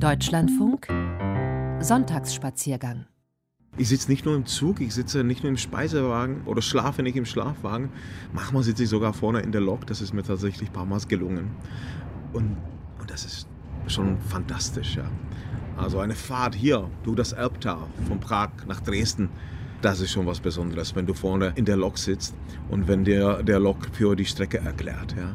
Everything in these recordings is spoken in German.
Deutschlandfunk Sonntagsspaziergang ich sitze nicht nur im Zug, ich sitze nicht nur im Speisewagen oder schlafe nicht im Schlafwagen. Manchmal sitze ich sogar vorne in der Lok. Das ist mir tatsächlich ein paar Mal gelungen. Und, und das ist schon fantastisch, ja. Also eine Fahrt hier durch das Elbtal von Prag nach Dresden, das ist schon was Besonderes, wenn du vorne in der Lok sitzt und wenn dir der Lokführer die Strecke erklärt, ja.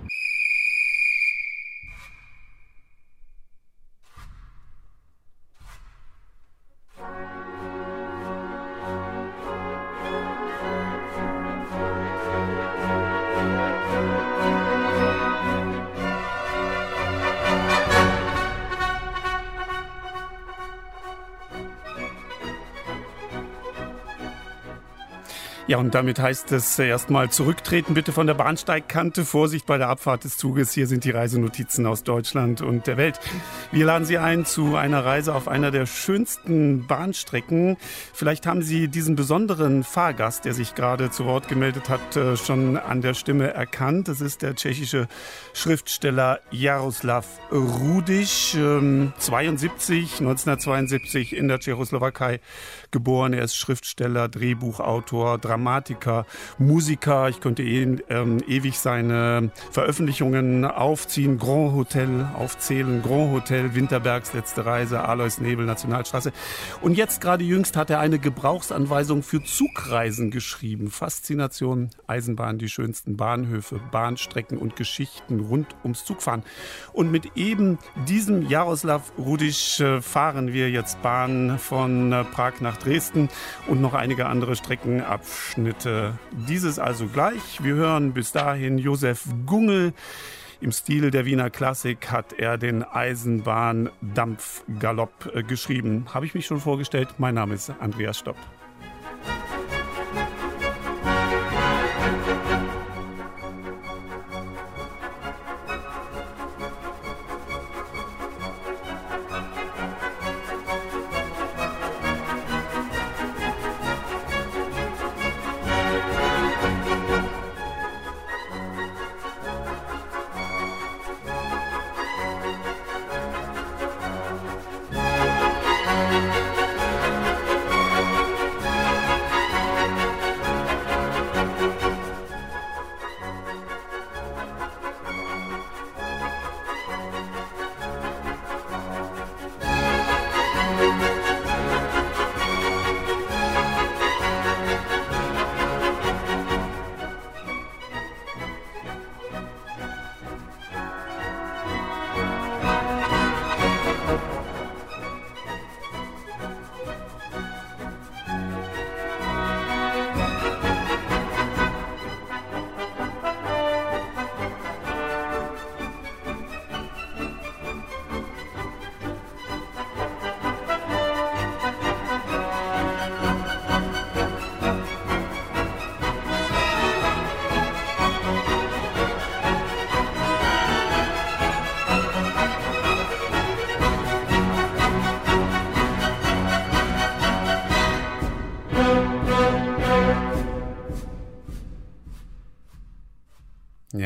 Und damit heißt es erstmal zurücktreten bitte von der Bahnsteigkante. Vorsicht bei der Abfahrt des Zuges. Hier sind die Reisenotizen aus Deutschland und der Welt. Wir laden Sie ein zu einer Reise auf einer der schönsten Bahnstrecken. Vielleicht haben Sie diesen besonderen Fahrgast, der sich gerade zu Wort gemeldet hat, äh, schon an der Stimme erkannt. Das ist der tschechische Schriftsteller Jaroslav Rudisch, 72, 1972 in der Tschechoslowakei geboren. Er ist Schriftsteller, Drehbuchautor, Dramatiker. Dramatiker, Musiker. Ich könnte ihn ähm, ewig seine Veröffentlichungen aufziehen. Grand Hotel aufzählen. Grand Hotel, Winterbergs letzte Reise, Alois Nebel, Nationalstraße. Und jetzt gerade jüngst hat er eine Gebrauchsanweisung für Zugreisen geschrieben. Faszination, Eisenbahn, die schönsten Bahnhöfe, Bahnstrecken und Geschichten rund ums Zugfahren. Und mit eben diesem Jaroslav Rudisch äh, fahren wir jetzt Bahn von äh, Prag nach Dresden und noch einige andere Strecken ab Abschnitte. Dieses also gleich. Wir hören bis dahin Josef Gungel. Im Stil der Wiener Klassik hat er den Eisenbahndampfgalopp äh, geschrieben. Habe ich mich schon vorgestellt? Mein Name ist Andreas Stopp.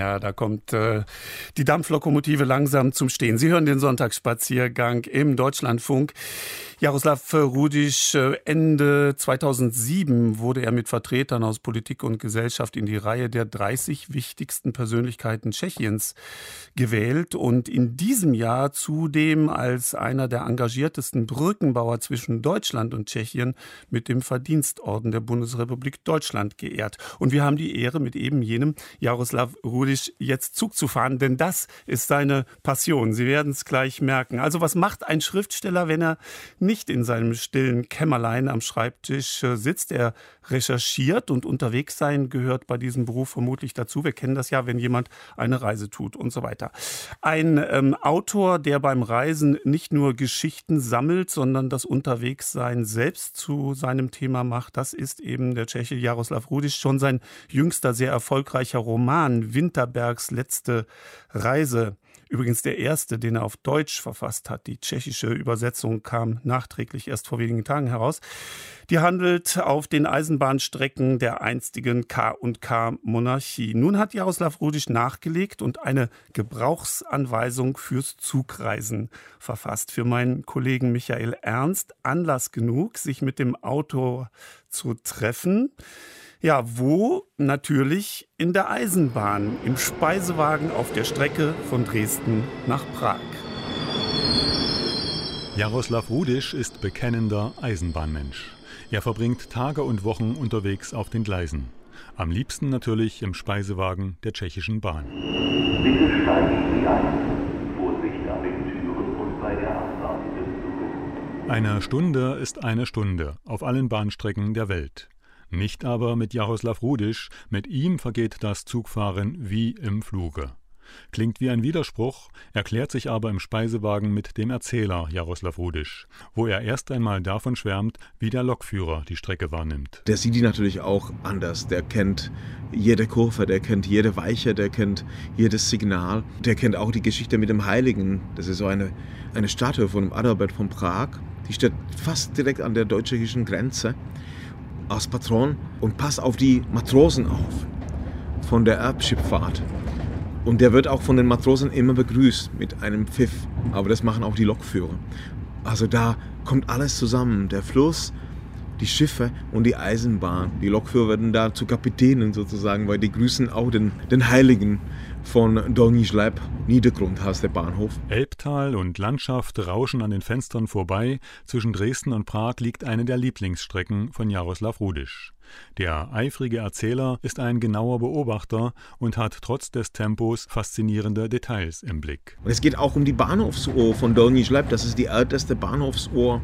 Ja, da kommt äh, die Dampflokomotive langsam zum Stehen. Sie hören den Sonntagsspaziergang im Deutschlandfunk. Jaroslav Rudisch, äh, Ende 2007 wurde er mit Vertretern aus Politik und Gesellschaft in die Reihe der 30 wichtigsten Persönlichkeiten Tschechiens gewählt und in diesem Jahr zudem als einer der engagiertesten Brückenbauer zwischen Deutschland und Tschechien mit dem Verdienstorden der Bundesrepublik Deutschland geehrt. Und wir haben die Ehre, mit eben jenem Jaroslav Rudisch jetzt Zug zu fahren, denn das ist seine Passion. Sie werden es gleich merken. Also was macht ein Schriftsteller, wenn er nicht nicht in seinem stillen Kämmerlein am Schreibtisch äh, sitzt. Er recherchiert und unterwegs sein gehört bei diesem Beruf vermutlich dazu. Wir kennen das ja, wenn jemand eine Reise tut und so weiter. Ein ähm, Autor, der beim Reisen nicht nur Geschichten sammelt, sondern das Unterwegssein selbst zu seinem Thema macht, das ist eben der Tscheche Jaroslav Rudisch. Schon sein jüngster, sehr erfolgreicher Roman Winterbergs letzte Reise Übrigens der erste, den er auf Deutsch verfasst hat. Die tschechische Übersetzung kam nachträglich erst vor wenigen Tagen heraus. Die handelt auf den Eisenbahnstrecken der einstigen K&K-Monarchie. Nun hat Jaroslav Rudisch nachgelegt und eine Gebrauchsanweisung fürs Zugreisen verfasst. Für meinen Kollegen Michael Ernst Anlass genug, sich mit dem Autor zu treffen. Ja, wo? Natürlich in der Eisenbahn, im Speisewagen auf der Strecke von Dresden nach Prag. Jaroslav Rudisch ist bekennender Eisenbahnmensch. Er verbringt Tage und Wochen unterwegs auf den Gleisen. Am liebsten natürlich im Speisewagen der tschechischen Bahn. Bitte steigen Sie ein. Vorsicht an den Türen und bei der Abfahrt des Zuges. Eine Stunde ist eine Stunde auf allen Bahnstrecken der Welt. Nicht aber mit Jaroslav Rudisch, mit ihm vergeht das Zugfahren wie im Fluge. Klingt wie ein Widerspruch, erklärt sich aber im Speisewagen mit dem Erzähler Jaroslav Rudisch, wo er erst einmal davon schwärmt, wie der Lokführer die Strecke wahrnimmt. Der sieht die natürlich auch anders. Der kennt jede Kurve, der kennt jede Weiche, der kennt jedes Signal. Der kennt auch die Geschichte mit dem Heiligen. Das ist so eine, eine Statue von Adalbert von Prag. Die steht fast direkt an der deutsch-tschechischen Grenze als Patron und passt auf die Matrosen auf von der Erbschifffahrt. Und der wird auch von den Matrosen immer begrüßt mit einem Pfiff. Aber das machen auch die Lokführer. Also da kommt alles zusammen. Der Fluss, die Schiffe und die Eisenbahn. Die Lokführer werden da zu Kapitänen sozusagen, weil die grüßen auch den, den Heiligen von Dolny Schleb. Niedergrund heißt der Bahnhof. Elbtal und Landschaft rauschen an den Fenstern vorbei. Zwischen Dresden und Prag liegt eine der Lieblingsstrecken von Jaroslav Rudisch. Der eifrige Erzähler ist ein genauer Beobachter und hat trotz des Tempos faszinierende Details im Blick. Und es geht auch um die Bahnhofsuhr von Dolny Schleb. Das ist die älteste Bahnhofsuhr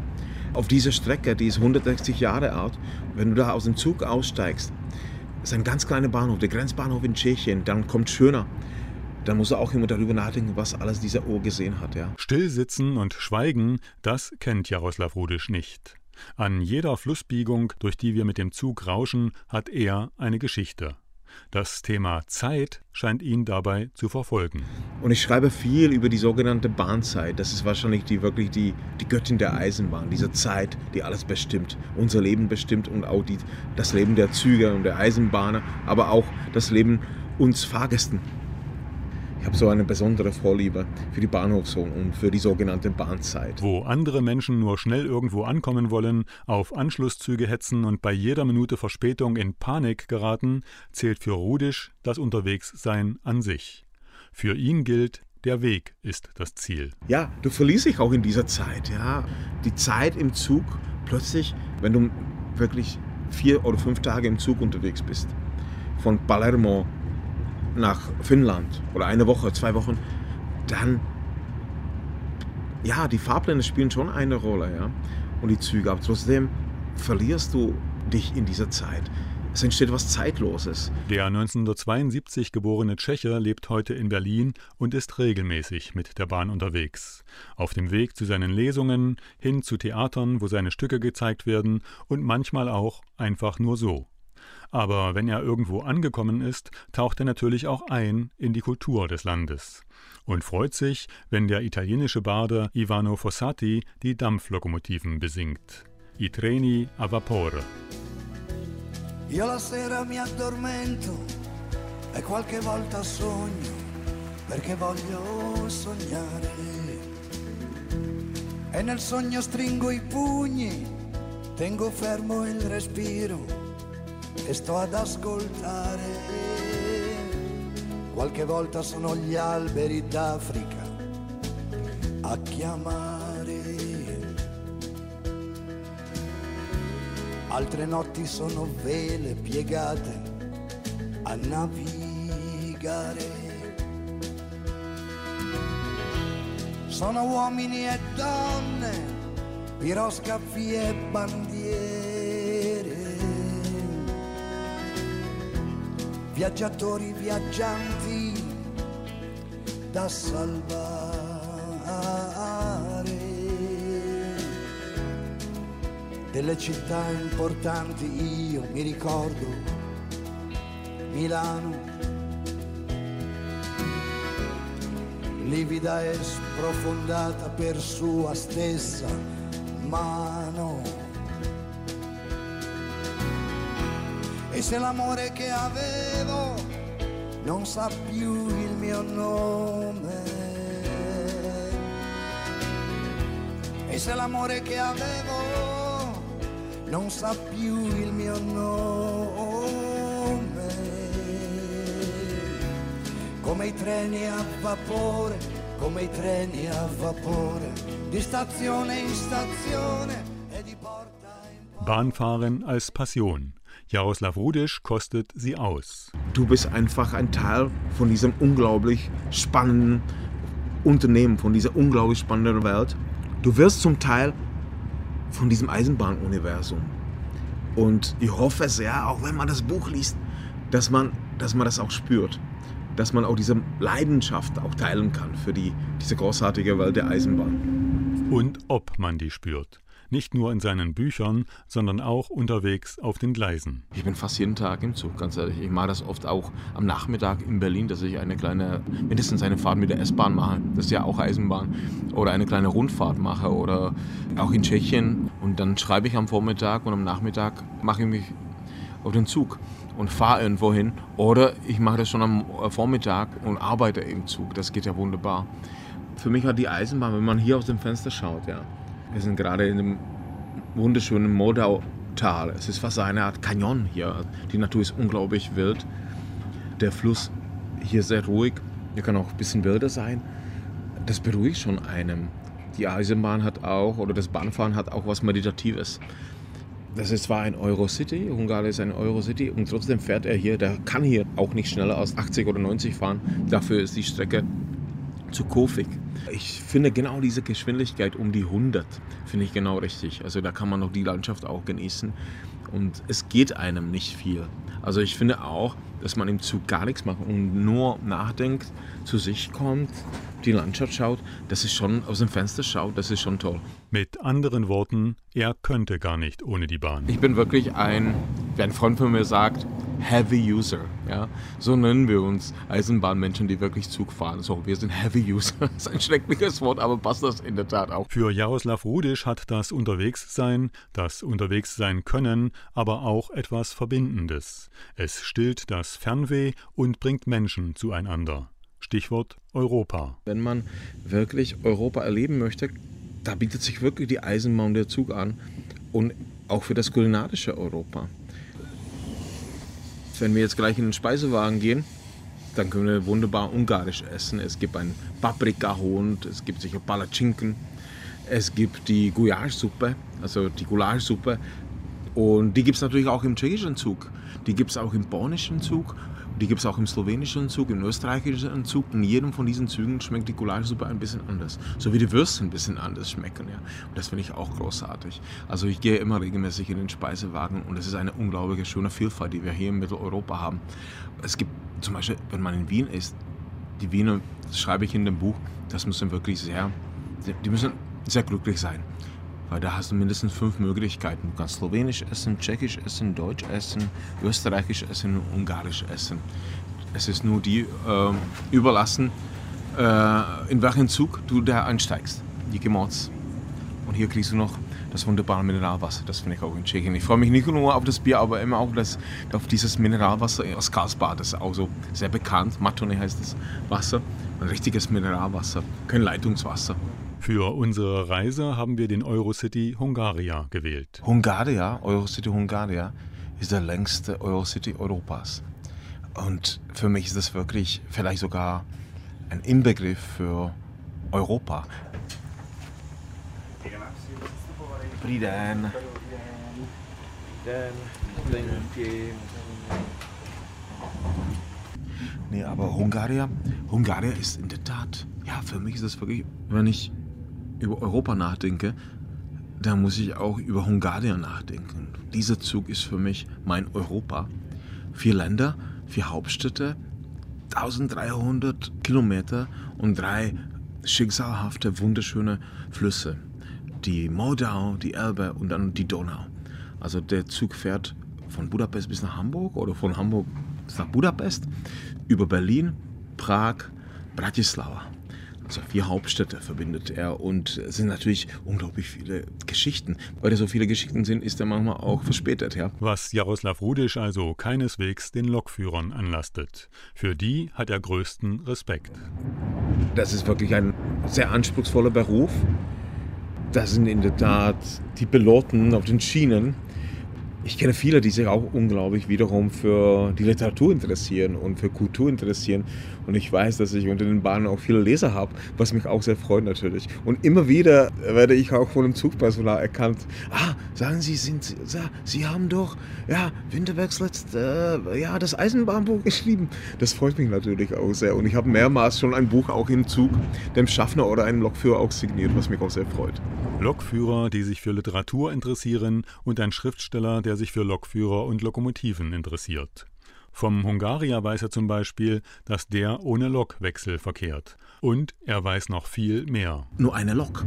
auf dieser Strecke, die ist 160 Jahre alt. Wenn du da aus dem Zug aussteigst, ist ein ganz kleiner Bahnhof, der Grenzbahnhof in Tschechien, dann kommt Schöner. Dann muss er auch immer darüber nachdenken, was alles dieser Uhr gesehen hat. Ja. Stillsitzen und Schweigen, das kennt Jaroslav Rudisch nicht. An jeder Flussbiegung, durch die wir mit dem Zug rauschen, hat er eine Geschichte. Das Thema Zeit scheint ihn dabei zu verfolgen. Und ich schreibe viel über die sogenannte Bahnzeit. Das ist wahrscheinlich die wirklich die, die Göttin der Eisenbahn, diese Zeit, die alles bestimmt, unser Leben bestimmt und auch die, das Leben der Züge und der Eisenbahner, aber auch das Leben uns Fahrgästen. Ich habe so eine besondere Vorliebe für die Bahnhofshohen und für die sogenannte Bahnzeit. Wo andere Menschen nur schnell irgendwo ankommen wollen, auf Anschlusszüge hetzen und bei jeder Minute Verspätung in Panik geraten, zählt für Rudisch das Unterwegssein an sich. Für ihn gilt, der Weg ist das Ziel. Ja, du verlierst dich auch in dieser Zeit. Ja. Die Zeit im Zug, plötzlich, wenn du wirklich vier oder fünf Tage im Zug unterwegs bist, von Palermo nach Finnland oder eine Woche, zwei Wochen, dann, ja, die Fahrpläne spielen schon eine Rolle, ja, und die Züge, aber trotzdem verlierst du dich in dieser Zeit. Es entsteht was Zeitloses. Der 1972 geborene Tscheche lebt heute in Berlin und ist regelmäßig mit der Bahn unterwegs. Auf dem Weg zu seinen Lesungen, hin zu Theatern, wo seine Stücke gezeigt werden und manchmal auch einfach nur so. Aber wenn er irgendwo angekommen ist, taucht er natürlich auch ein in die Kultur des Landes und freut sich, wenn der italienische Barde Ivano Fossati die Dampflokomotiven besingt. I treni a vapore. Io la sera mi addormento e qualche volta sogno perché voglio sognare. E nel sogno stringo i pugni, tengo fermo il respiro e sto ad ascoltare. Qualche volta sono gli alberi d'Africa a chiamare. Altre notti sono vele piegate a navigare. Sono uomini e donne, piroscafi e bandiere viaggiatori viaggianti da salvare. Delle città importanti io mi ricordo Milano, livida e sprofondata per sua stessa mano. E se l'amore che avevo non sa più il mio nome, e se l'amore che avevo non sa più il mio nome, come i treni a vapore, come i treni a vapore, di stazione in stazione e di porta in porta. Bahnfahren als Passion. Jaroslav Rudisch kostet sie aus. Du bist einfach ein Teil von diesem unglaublich spannenden Unternehmen, von dieser unglaublich spannenden Welt. Du wirst zum Teil von diesem Eisenbahnuniversum. Und ich hoffe sehr, auch wenn man das Buch liest, dass man, dass man das auch spürt. Dass man auch diese Leidenschaft auch teilen kann für die, diese großartige Welt der Eisenbahn. Und ob man die spürt. Nicht nur in seinen Büchern, sondern auch unterwegs auf den Gleisen. Ich bin fast jeden Tag im Zug, ganz ehrlich. Ich mache das oft auch am Nachmittag in Berlin, dass ich eine kleine, mindestens eine Fahrt mit der S-Bahn mache. Das ist ja auch Eisenbahn. Oder eine kleine Rundfahrt mache. Oder auch in Tschechien. Und dann schreibe ich am Vormittag und am Nachmittag mache ich mich auf den Zug und fahre irgendwo hin. Oder ich mache das schon am Vormittag und arbeite im Zug. Das geht ja wunderbar. Für mich hat die Eisenbahn, wenn man hier aus dem Fenster schaut, ja, wir sind gerade in einem wunderschönen Modautal. Es ist fast eine Art Canyon hier. Die Natur ist unglaublich wild. Der Fluss hier sehr ruhig. Der kann auch ein bisschen wilder sein. Das beruhigt schon einem. Die Eisenbahn hat auch, oder das Bahnfahren hat auch was Meditatives. Das ist zwar ein Eurocity, Ungarn ist ein Eurocity und trotzdem fährt er hier, der kann hier auch nicht schneller als 80 oder 90 fahren. Dafür ist die Strecke zu kurvig. Ich finde genau diese Geschwindigkeit um die 100 finde ich genau richtig. Also da kann man noch die Landschaft auch genießen und es geht einem nicht viel. Also ich finde auch, dass man im Zug gar nichts macht und nur nachdenkt, zu sich kommt, die Landschaft schaut, das ist schon aus dem Fenster schaut, das ist schon toll. Mit anderen Worten, er könnte gar nicht ohne die Bahn. Ich bin wirklich ein, wie ein Freund von mir sagt, Heavy User. Ja? So nennen wir uns Eisenbahnmenschen, die wirklich Zug fahren. So, wir sind Heavy User. Das ist ein schreckliches Wort, aber passt das in der Tat auch. Für Jaroslav Rudisch hat das Unterwegssein, das Unterwegssein können, aber auch etwas Verbindendes. Es stillt das Fernweh und bringt Menschen zueinander. Stichwort Europa. Wenn man wirklich Europa erleben möchte, da bietet sich wirklich die Eisenbahn der Zug an und auch für das kulinarische Europa. Wenn wir jetzt gleich in den Speisewagen gehen, dann können wir wunderbar ungarisch essen. Es gibt einen Paprikahund, es gibt sicher Palatschinken, es gibt die Guyash-Suppe, also die Goulash-Suppe. Und die gibt es natürlich auch im tschechischen Zug. Die gibt es auch im polnischen Zug die gibt es auch im slowenischen Zug, im österreichischen Zug. In jedem von diesen Zügen schmeckt die Goulaschsuppe ein bisschen anders. So wie die Würste ein bisschen anders schmecken. Ja. Und das finde ich auch großartig. Also ich gehe immer regelmäßig in den Speisewagen und es ist eine unglaubliche schöne Vielfalt, die wir hier in Mitteleuropa haben. Es gibt zum Beispiel, wenn man in Wien ist, die Wiener, das schreibe ich in dem Buch, das müssen wirklich sehr, die müssen sehr glücklich sein. Weil da hast du mindestens fünf Möglichkeiten. Du kannst Slowenisch essen, Tschechisch essen, Deutsch essen, Österreichisch essen und Ungarisch essen. Es ist nur die äh, überlassen, äh, in welchen Zug du da einsteigst. Die Gemots. Und hier kriegst du noch das wunderbare Mineralwasser. Das finde ich auch in Tschechien. Ich freue mich nicht nur auf das Bier, aber immer auf, das, auf dieses Mineralwasser aus Karlsbad. Das ist auch so sehr bekannt. Matone heißt das Wasser. Ein richtiges Mineralwasser, kein Leitungswasser. Für unsere Reise haben wir den Eurocity Hungaria gewählt. Hungaria, Eurocity Hungaria, ist der längste Eurocity Europas. Und für mich ist das wirklich vielleicht sogar ein Inbegriff für Europa. Dobrý den. Nee, aber Hungaria, Hungaria ist in der Tat, ja, für mich ist das wirklich, wenn ich über Europa nachdenke, dann muss ich auch über Hungarien nachdenken. Dieser Zug ist für mich mein Europa. Vier Länder, vier Hauptstädte, 1300 Kilometer und drei schicksalhafte, wunderschöne Flüsse. Die Moldau, die Elbe und dann die Donau. Also der Zug fährt von Budapest bis nach Hamburg oder von Hamburg bis nach Budapest, über Berlin, Prag, Bratislava. So vier Hauptstädte verbindet er und es sind natürlich unglaublich viele Geschichten. Weil da so viele Geschichten sind, ist er manchmal auch verspätet. Ja. Was Jaroslav Rudisch also keineswegs den Lokführern anlastet. Für die hat er größten Respekt. Das ist wirklich ein sehr anspruchsvoller Beruf. Das sind in der Tat die Piloten auf den Schienen ich kenne viele, die sich auch unglaublich wiederum für die Literatur interessieren und für Kultur interessieren. Und ich weiß, dass ich unter den Bahnen auch viele Leser habe, was mich auch sehr freut natürlich. Und immer wieder werde ich auch von dem Zugpersonal erkannt. Ah, sagen Sie, sind, Sie haben doch, ja, Winterbergs letzte, äh, ja, das Eisenbahnbuch geschrieben. Das freut mich natürlich auch sehr. Und ich habe mehrmals schon ein Buch auch im Zug dem Schaffner oder einem Lokführer auch signiert, was mich auch sehr freut. Lokführer, die sich für Literatur interessieren und ein Schriftsteller, der sich für Lokführer und Lokomotiven interessiert. Vom Hungaria weiß er zum Beispiel, dass der ohne Lokwechsel verkehrt. Und er weiß noch viel mehr. Nur eine Lok,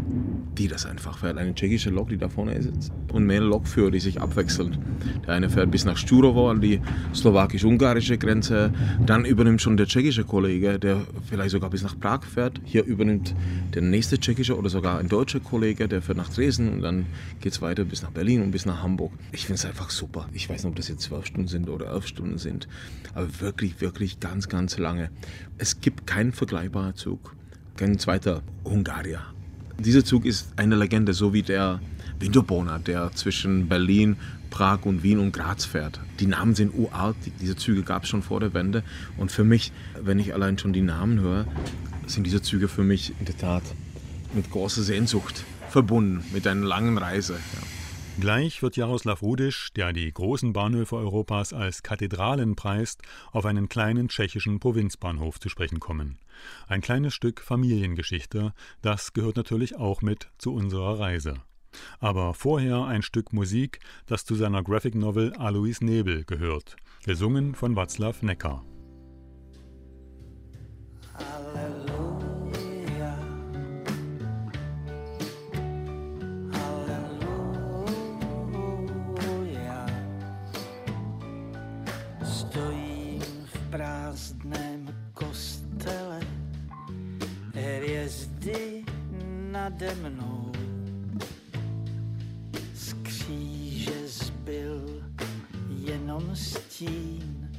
die das einfach fährt. Eine tschechische Lok, die da vorne sitzt. Und mehr Lokführer, die sich abwechseln. Der eine fährt bis nach Sturovo an die slowakisch-ungarische Grenze. Dann übernimmt schon der tschechische Kollege, der vielleicht sogar bis nach Prag fährt. Hier übernimmt der nächste tschechische oder sogar ein deutscher Kollege, der fährt nach Dresden. Und dann geht es weiter bis nach Berlin und bis nach Hamburg. Ich finde es einfach super. Ich weiß nicht, ob das jetzt zwölf Stunden sind oder elf Stunden sind aber wirklich, wirklich ganz, ganz lange. Es gibt keinen vergleichbaren Zug, kein zweiter Hungarier. Dieser Zug ist eine Legende, so wie der Winterboner, der zwischen Berlin, Prag und Wien und Graz fährt. Die Namen sind uralt, diese Züge gab es schon vor der Wende. Und für mich, wenn ich allein schon die Namen höre, sind diese Züge für mich in der Tat mit großer Sehnsucht verbunden, mit einer langen Reise. Ja. Gleich wird Jaroslav Rudisch, der die großen Bahnhöfe Europas als Kathedralen preist, auf einen kleinen tschechischen Provinzbahnhof zu sprechen kommen. Ein kleines Stück Familiengeschichte, das gehört natürlich auch mit zu unserer Reise. Aber vorher ein Stück Musik, das zu seiner Graphic Novel Alois Nebel gehört, gesungen von Václav Necker. nade mnou. Z kříže zbyl jenom stín,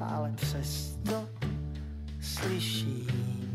ale přesto slyším.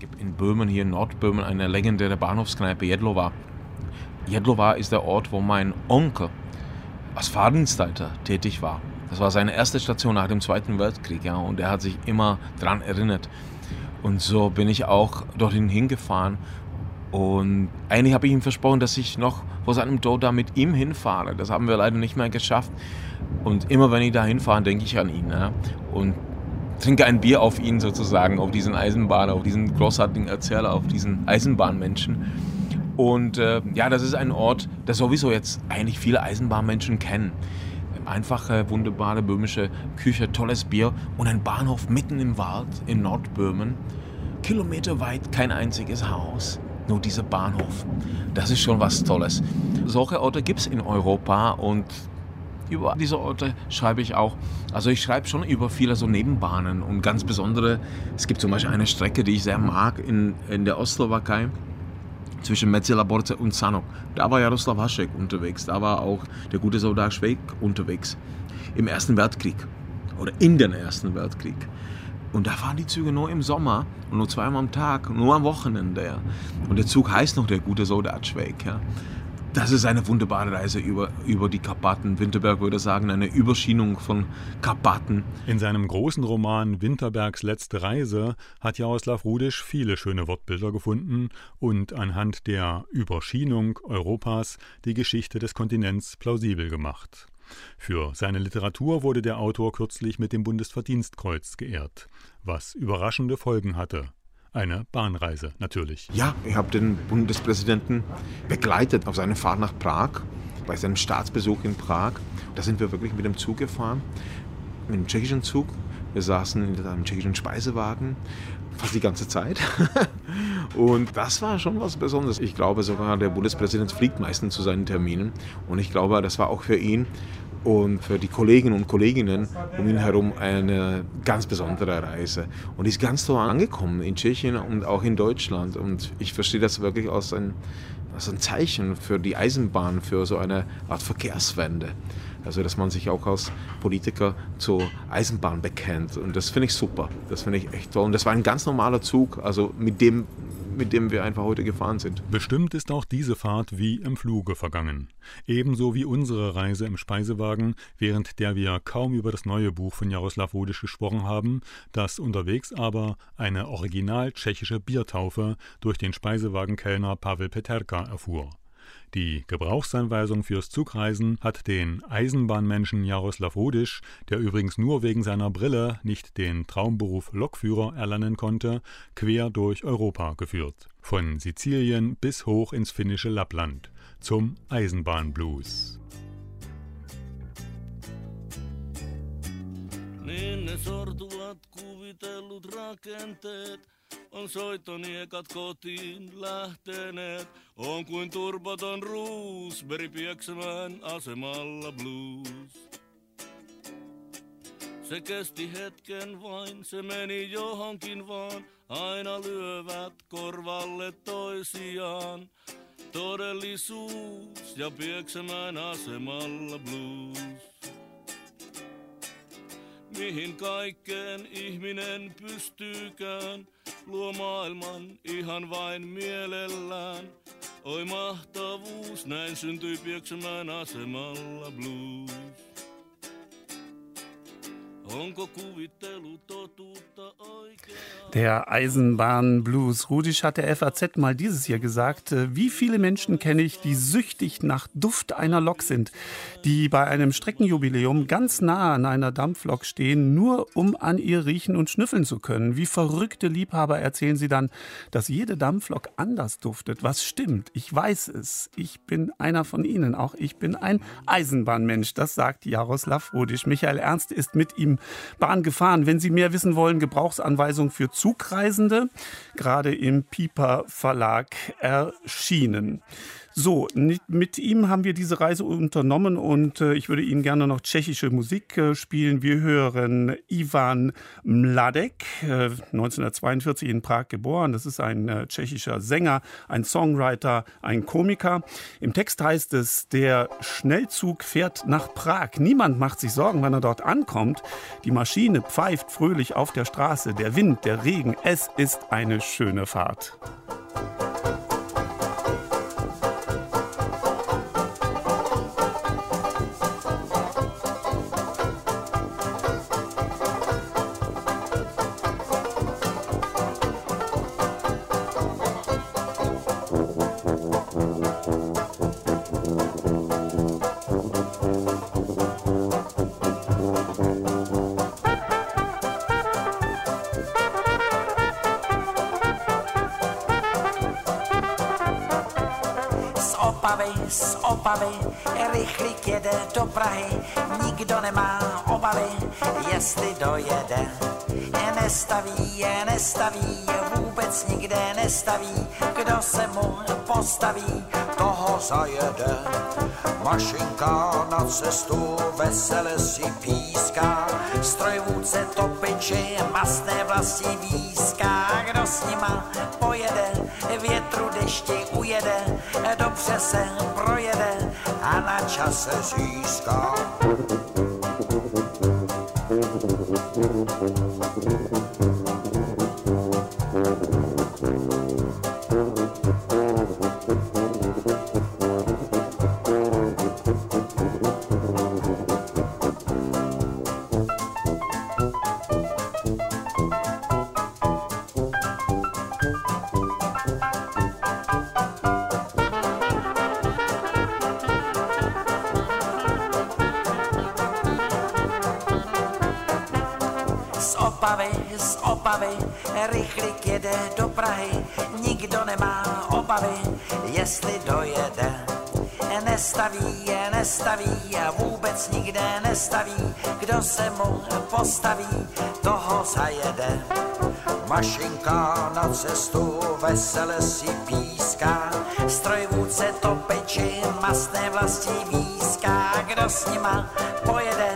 Gibt in Böhmen, hier in Nordböhmen, eine legendäre Bahnhofskneipe, Jedlova. Jedlova ist der Ort, wo mein Onkel als Fahrdienstleiter tätig war. Das war seine erste Station nach dem Zweiten Weltkrieg, ja, und er hat sich immer daran erinnert. Und so bin ich auch dorthin hingefahren. Und eigentlich habe ich ihm versprochen, dass ich noch vor seinem Tod da mit ihm hinfahre. Das haben wir leider nicht mehr geschafft. Und immer wenn ich da hinfahre, denke ich an ihn. Ja. Und trinke ein Bier auf ihn sozusagen, auf diesen Eisenbahner, auf diesen großartigen Erzähler, auf diesen Eisenbahnmenschen. Und äh, ja, das ist ein Ort, der sowieso jetzt eigentlich viele Eisenbahnmenschen kennen. einfache, wunderbare böhmische Küche, tolles Bier und ein Bahnhof mitten im Wald in Nordböhmen. Kilometerweit kein einziges Haus, nur dieser Bahnhof. Das ist schon was Tolles. Solche Orte gibt es in Europa und über diese Orte schreibe ich auch. Also ich schreibe schon über viele so Nebenbahnen und ganz besondere. Es gibt zum Beispiel eine Strecke, die ich sehr mag in, in der Ostslowakei zwischen Metzelaborce und Sanok. Da war Jaroslav Hašek unterwegs, da war auch der gute Soldat Schweig unterwegs im Ersten Weltkrieg oder in den Ersten Weltkrieg. Und da fahren die Züge nur im Sommer und nur zweimal am Tag, nur am Wochenende. Und der Zug heißt noch der gute Soldat Schweig. Ja. Das ist eine wunderbare Reise über, über die Karpaten. Winterberg würde sagen, eine Überschienung von Karpaten. In seinem großen Roman Winterbergs letzte Reise hat Jaroslav Rudisch viele schöne Wortbilder gefunden und anhand der Überschienung Europas die Geschichte des Kontinents plausibel gemacht. Für seine Literatur wurde der Autor kürzlich mit dem Bundesverdienstkreuz geehrt, was überraschende Folgen hatte. Eine Bahnreise natürlich. Ja, ich habe den Bundespräsidenten begleitet auf seiner Fahrt nach Prag, bei seinem Staatsbesuch in Prag. Da sind wir wirklich mit dem Zug gefahren, mit dem tschechischen Zug. Wir saßen in einem tschechischen Speisewagen fast die ganze Zeit. Und das war schon was Besonderes. Ich glaube sogar, der Bundespräsident fliegt meistens zu seinen Terminen. Und ich glaube, das war auch für ihn und für die Kolleginnen und Kolleginnen um ihn herum eine ganz besondere Reise. Und ist ganz toll angekommen in Tschechien und auch in Deutschland. Und ich verstehe das wirklich als ein, als ein Zeichen für die Eisenbahn, für so eine Art Verkehrswende. Also, dass man sich auch als Politiker zur Eisenbahn bekennt. Und das finde ich super. Das finde ich echt toll. Und das war ein ganz normaler Zug, also mit dem mit dem wir einfach heute gefahren sind. Bestimmt ist auch diese Fahrt wie im Fluge vergangen. Ebenso wie unsere Reise im Speisewagen, während der wir kaum über das neue Buch von Jaroslav Wodisch gesprochen haben, das unterwegs aber eine original tschechische Biertaufe durch den Speisewagenkellner Pavel Peterka erfuhr. Die Gebrauchsanweisung fürs Zugreisen hat den Eisenbahnmenschen Jaroslav Rodisch, der übrigens nur wegen seiner Brille nicht den Traumberuf Lokführer erlernen konnte, quer durch Europa geführt. Von Sizilien bis hoch ins finnische Lappland. Zum Eisenbahnblues. Niin ne sortuvat kuvitellut rakenteet on soitoniekat kotiin lähteneet. On kuin turboton Roosberry pieksämään asemalla blues. Se kesti hetken vain, se meni johonkin vaan, aina lyövät korvalle toisiaan. Todellisuus ja pieksämään asemalla blues mihin kaikkeen ihminen pystyykään. Luo maailman ihan vain mielellään. Oi mahtavuus, näin syntyi Pieksämään asemalla blues. Der Eisenbahnblues. Rudisch hat der FAZ mal dieses Jahr gesagt, äh, wie viele Menschen kenne ich, die süchtig nach Duft einer Lok sind, die bei einem Streckenjubiläum ganz nah an einer Dampflok stehen, nur um an ihr riechen und schnüffeln zu können. Wie verrückte Liebhaber erzählen sie dann, dass jede Dampflok anders duftet. Was stimmt? Ich weiß es. Ich bin einer von ihnen. Auch ich bin ein Eisenbahnmensch. Das sagt Jaroslav Rudisch. Michael Ernst ist mit ihm Bahn gefahren. Wenn Sie mehr wissen wollen, Gebrauchsanweisung für Zugreisende, gerade im Piper Verlag erschienen. So, mit ihm haben wir diese Reise unternommen und äh, ich würde Ihnen gerne noch tschechische Musik äh, spielen. Wir hören Ivan Mladek, äh, 1942 in Prag geboren. Das ist ein äh, tschechischer Sänger, ein Songwriter, ein Komiker. Im Text heißt es, der Schnellzug fährt nach Prag. Niemand macht sich Sorgen, wenn er dort ankommt. Die Maschine pfeift fröhlich auf der Straße. Der Wind, der Regen, es ist eine schöne Fahrt. Opavy, rychlík jede do Prahy, nikdo nemá obavy, jestli dojede. Nestaví je, nestaví, vůbec nikde nestaví, kdo se mu postaví, toho zajede. Mašinka na cestu vesele si píská, strojvůdce topiči, masné vlasti výská, kdo s nima pojede, větru dešti ujede, dobře se projede a na čase získá. Nikde nestaví, kdo se mu postaví, toho zajede. Mašinka na cestu vesele si píská, strojvůdce topeči, masné vlasti výská, kdo s nima pojede,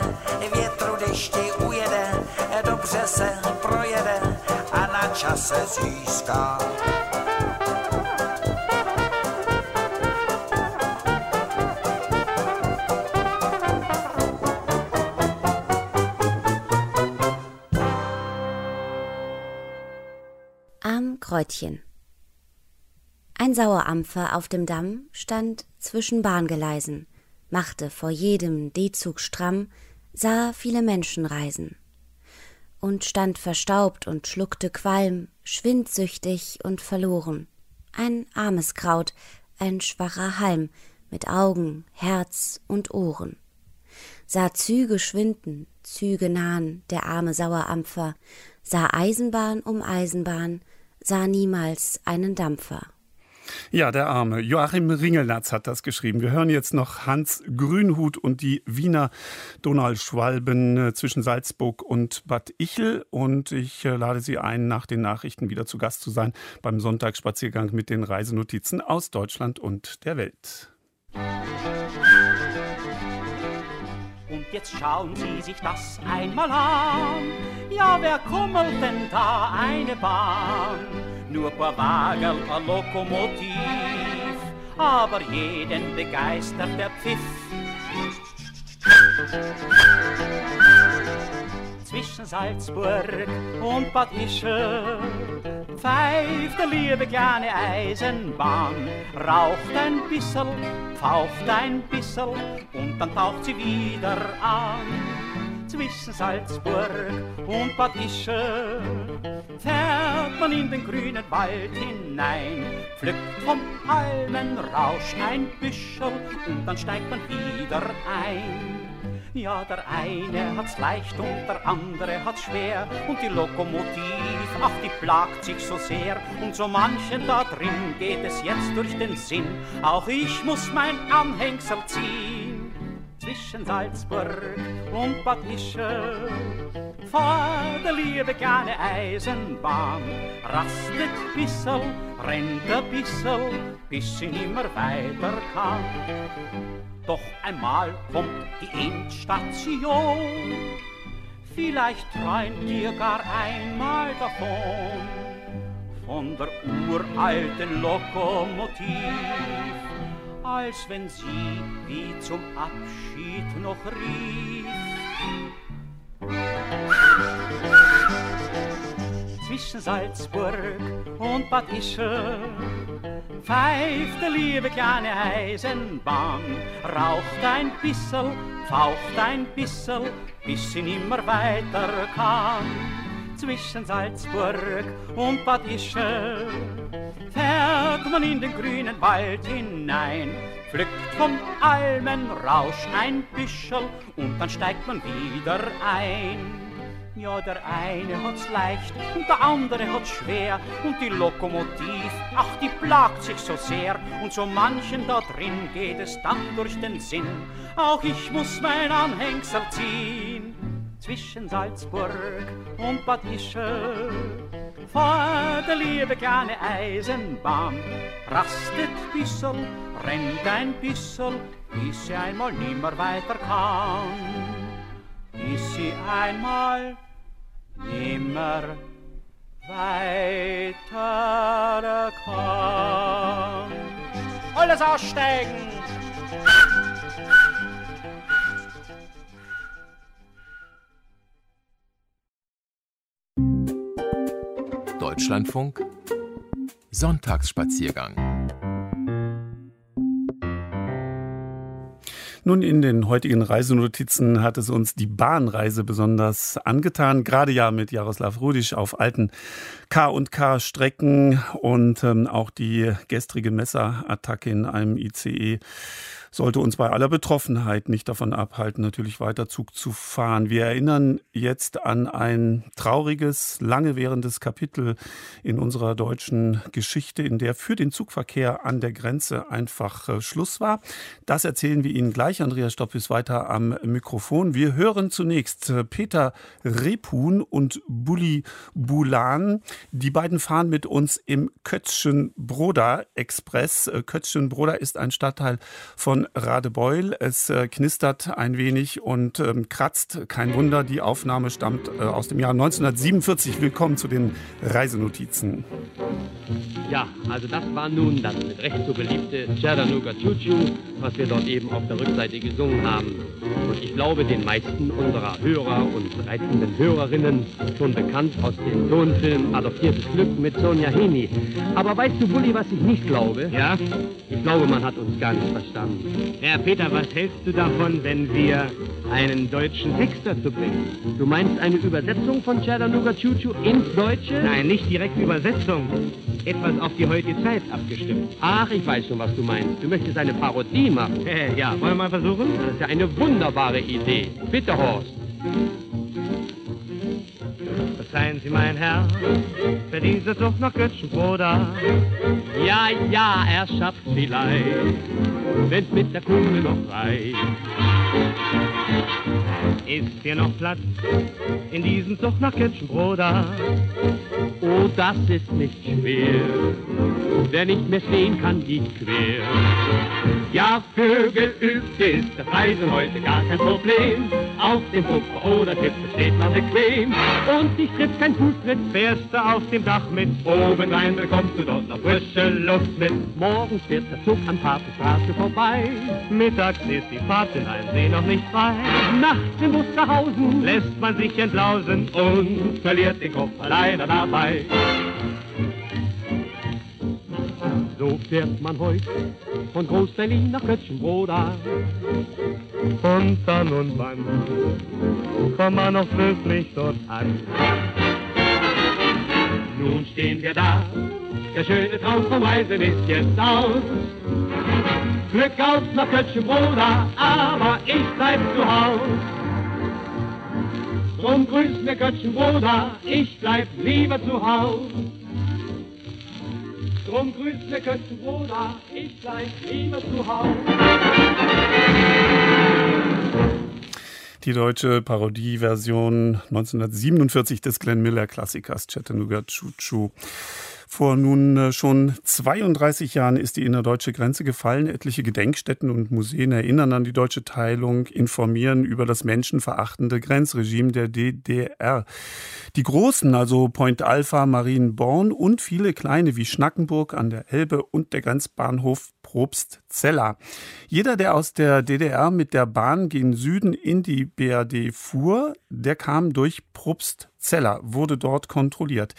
větru dešti ujede, dobře se projede a na čase získá. Am Kräutchen. Ein Sauerampfer auf dem Damm stand zwischen Bahngeleisen, machte vor jedem D-Zug stramm, sah viele Menschen reisen und stand verstaubt und schluckte Qualm, schwindsüchtig und verloren. Ein armes Kraut, ein schwacher Halm, mit Augen, Herz und Ohren. Sah Züge schwinden, Züge nahen, der arme Sauerampfer, sah Eisenbahn um Eisenbahn, sah niemals einen Dampfer. Ja, der arme Joachim Ringelnatz hat das geschrieben. Wir hören jetzt noch Hans Grünhut und die Wiener Donauschwalben äh, zwischen Salzburg und Bad Ichel. Und ich äh, lade Sie ein, nach den Nachrichten wieder zu Gast zu sein beim Sonntagsspaziergang mit den Reisenotizen aus Deutschland und der Welt. Und jetzt schauen Sie sich das einmal an. Ja, wer kummelt denn da eine Bahn? Nur paar Wagel, ein Lokomotiv, aber jeden begeistert der Pfiff. Zwischen Salzburg und Bad Ischl pfeift der liebe kleine Eisenbahn, raucht ein bissel, pfaucht ein bissel und dann taucht sie wieder an. Zwischen Salzburg und Bad Ischl fährt man in den grünen Wald hinein, pflückt vom Almenrausch ein Büschel und dann steigt man wieder ein. Ja, der eine hat's leicht und der andere hat's schwer. Und die Lokomotiv, ach, die plagt sich so sehr. Und so manchen da drin geht es jetzt durch den Sinn. Auch ich muss mein Anhängsel ziehen. Zwischen Salzburg und Bad Ischl vor der liebe kleine Eisenbahn rastet bissel, rennt a bissel, bis sie nimmer weiter kann. Doch einmal kommt die Endstation. Vielleicht träumt ihr gar einmal davon, von der uralten Lokomotiv, als wenn sie wie zum Abschied noch rief. Zwischen Salzburg und Bad Ischl pfeift der liebe kleine Eisenbahn, raucht ein bissel, faucht ein bissel, bis sie nimmer weiter kann. Zwischen Salzburg und Bad Ischl fährt man in den grünen Wald hinein, pflückt vom Almenrausch ein Büschel und dann steigt man wieder ein. Ja, der eine hat's leicht und der andere hat's schwer und die Lokomotiv, ach, die plagt sich so sehr und so manchen da drin geht es dann durch den Sinn. Auch ich muss mein Anhängsel ziehen zwischen Salzburg und Bad Ischl. Vor der liebe kleine Eisenbahn rastet bissel, rennt ein bissel, bis sie einmal nimmer weiter kann. Bis sie einmal nimmer weiter kann. Alles aussteigen! Deutschlandfunk Sonntagsspaziergang Nun, in den heutigen Reisenotizen hat es uns die Bahnreise besonders angetan, gerade ja mit Jaroslav Rudisch auf alten K&K-Strecken und ähm, auch die gestrige Messerattacke in einem ICE sollte uns bei aller Betroffenheit nicht davon abhalten, natürlich weiter Zug zu fahren. Wir erinnern jetzt an ein trauriges, lange währendes Kapitel in unserer deutschen Geschichte, in der für den Zugverkehr an der Grenze einfach äh, Schluss war. Das erzählen wir Ihnen gleich. Andreas Stopp ist weiter am Mikrofon. Wir hören zunächst äh, Peter Repun und Bulli Bulan. Die beiden fahren mit uns im Kötzschenbroda Express. Äh, Kötzschenbroda ist ein Stadtteil von Radebeul. Es äh, knistert ein wenig und ähm, kratzt. Kein Wunder, die Aufnahme stammt äh, aus dem Jahr 1947. Willkommen zu den Reisenotizen. Ja, also das war nun das recht so beliebte Chattanooga Choo was wir dort eben auf der Rückseite gesungen haben. Und ich glaube, den meisten unserer Hörer und reizenden Hörerinnen schon bekannt aus dem Tonfilm Adoptiertes Glück mit Sonja Hemi. Aber weißt du, Bulli, was ich nicht glaube? Ja? Ich glaube, man hat uns gar nicht verstanden. Herr Peter, was hältst du davon, wenn wir einen deutschen Text dazu bringen? Du meinst eine Übersetzung von Chattanooga Choo Choo ins Deutsche? Nein, nicht direkt Übersetzung. Etwas auf die heutige Zeit abgestimmt. Ach, ich weiß schon, was du meinst. Du möchtest eine Parodie machen. Äh, ja, wollen wir mal versuchen? Das ist ja eine wunderbare Idee. Bitte, Horst. Seien Sie mein Herr, für diese Sucht nach Götschenbroda. Ja, ja, er schafft vielleicht, wenn's mit der Kugel noch reicht. Ist hier noch Platz in diesem Zug nach Götschenbroda? Oh, das ist nicht schwer, wer nicht mehr stehen kann, geht quer. Ja, für Geübte ist das Reisen heute gar kein Problem. Auf dem Puffer oder Tipp steht man bequem. Und dich trifft kein Fußtritt, fährst du auf dem Dach mit. Oben rein bekommst du dort noch frische Luft mit. Morgens fährt der Zug an Papenstraße vorbei. Mittags ist die Fahrt in einen See noch nicht frei. Nachts im Wusterhausen lässt man sich entlausen und verliert den Kopf leider dabei. So fährt man heute von Groß-Berlin nach Kötschenbroda. Und dann und wann kommt man noch wirklich dort an. Nun stehen wir da, der schöne Traum vom Reisen ist jetzt aus. Glück auf nach Kötschenbroda, aber ich bleib zu Haus. Drum grüßt mir Kötschenbroda, ich bleib lieber zu Haus. Drum grüßt mir Kötschenbroda, ich bleib lieber zu Haus. Die deutsche Parodieversion 1947 des Glenn Miller Klassikers Chattanooga Choo Choo. Vor nun äh, schon 32 Jahren ist die innerdeutsche Grenze gefallen. Etliche Gedenkstätten und Museen erinnern an die deutsche Teilung, informieren über das menschenverachtende Grenzregime der DDR. Die großen, also Point Alpha, Marienborn und viele kleine wie Schnackenburg an der Elbe und der Grenzbahnhof Probstzeller. Jeder, der aus der DDR mit der Bahn gen Süden in die BRD fuhr, der kam durch Probstzeller, wurde dort kontrolliert.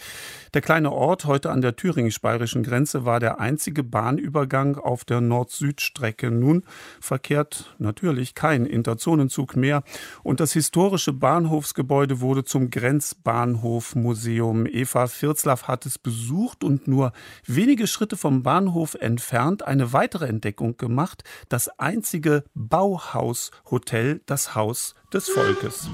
Der kleine Ort heute an der thüringisch-bayerischen Grenze war der einzige Bahnübergang auf der Nord-Süd-Strecke. Nun verkehrt natürlich kein Interzonenzug mehr und das historische Bahnhofsgebäude wurde zum Grenzbahnhofmuseum. Eva Virzlaff hat es besucht und nur wenige Schritte vom Bahnhof entfernt eine weitere Entdeckung gemacht, das einzige Bauhaushotel, das Haus des Volkes.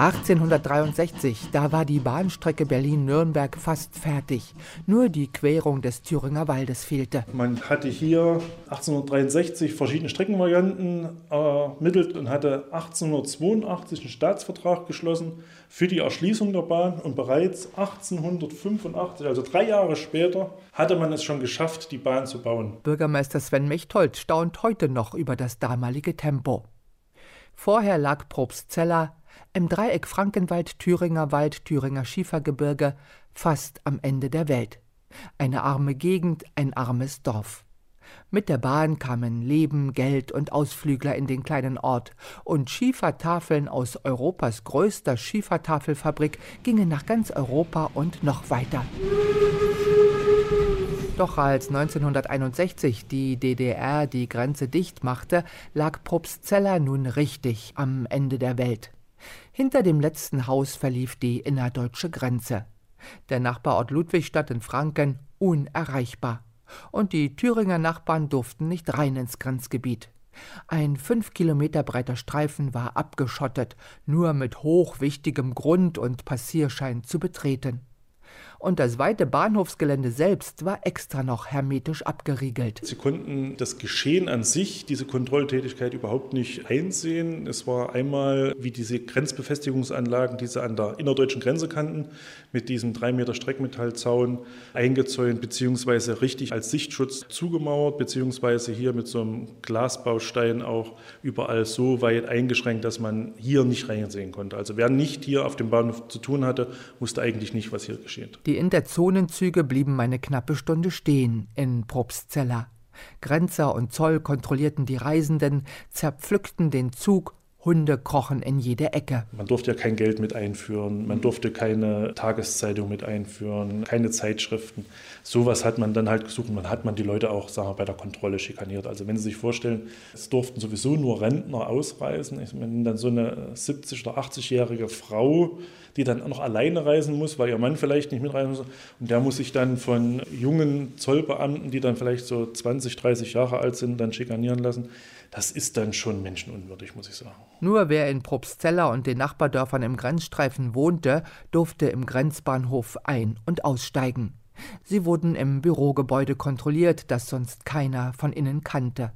1863, da war die Bahnstrecke Berlin-Nürnberg fast fertig. Nur die Querung des Thüringer Waldes fehlte. Man hatte hier 1863 verschiedene Streckenvarianten ermittelt und hatte 1882 einen Staatsvertrag geschlossen für die Erschließung der Bahn. Und bereits 1885, also drei Jahre später, hatte man es schon geschafft, die Bahn zu bauen. Bürgermeister Sven Mechtold staunt heute noch über das damalige Tempo. Vorher lag Probstzeller im Dreieck Frankenwald, Thüringer Wald, Thüringer Schiefergebirge, fast am Ende der Welt. Eine arme Gegend, ein armes Dorf. Mit der Bahn kamen Leben, Geld und Ausflügler in den kleinen Ort, und Schiefertafeln aus Europas größter Schiefertafelfabrik gingen nach ganz Europa und noch weiter. Doch als 1961 die DDR die Grenze dicht machte, lag Probstzella nun richtig am Ende der Welt. Hinter dem letzten Haus verlief die innerdeutsche Grenze. Der Nachbarort Ludwigstadt in Franken unerreichbar. Und die Thüringer Nachbarn durften nicht rein ins Grenzgebiet. Ein fünf Kilometer breiter Streifen war abgeschottet, nur mit hochwichtigem Grund und Passierschein zu betreten und das weite Bahnhofsgelände selbst war extra noch hermetisch abgeriegelt. Sie konnten das Geschehen an sich, diese Kontrolltätigkeit überhaupt nicht einsehen. Es war einmal wie diese Grenzbefestigungsanlagen, die sie an der innerdeutschen Grenze kannten, mit diesem drei Meter Streckmetallzaun eingezäunt beziehungsweise richtig als Sichtschutz zugemauert, beziehungsweise hier mit so einem Glasbaustein auch überall so weit eingeschränkt, dass man hier nicht reinsehen konnte. Also wer nicht hier auf dem Bahnhof zu tun hatte, wusste eigentlich nicht, was hier geschieht. Die Interzonenzüge blieben eine knappe Stunde stehen in Probstzella. Grenzer und Zoll kontrollierten die Reisenden, zerpflückten den Zug Hunde krochen in jede Ecke. Man durfte ja kein Geld mit einführen, man durfte keine Tageszeitung mit einführen, keine Zeitschriften. Sowas hat man dann halt gesucht man hat man die Leute auch sagen wir, bei der Kontrolle schikaniert. Also wenn Sie sich vorstellen, es durften sowieso nur Rentner ausreisen. Ich meine, dann so eine 70- oder 80-jährige Frau, die dann noch alleine reisen muss, weil ihr Mann vielleicht nicht mitreisen muss. Und der muss sich dann von jungen Zollbeamten, die dann vielleicht so 20, 30 Jahre alt sind, dann schikanieren lassen das ist dann schon menschenunwürdig, muss ich sagen. Nur wer in Probstzella und den Nachbardörfern im Grenzstreifen wohnte, durfte im Grenzbahnhof ein- und aussteigen. Sie wurden im Bürogebäude kontrolliert, das sonst keiner von innen kannte.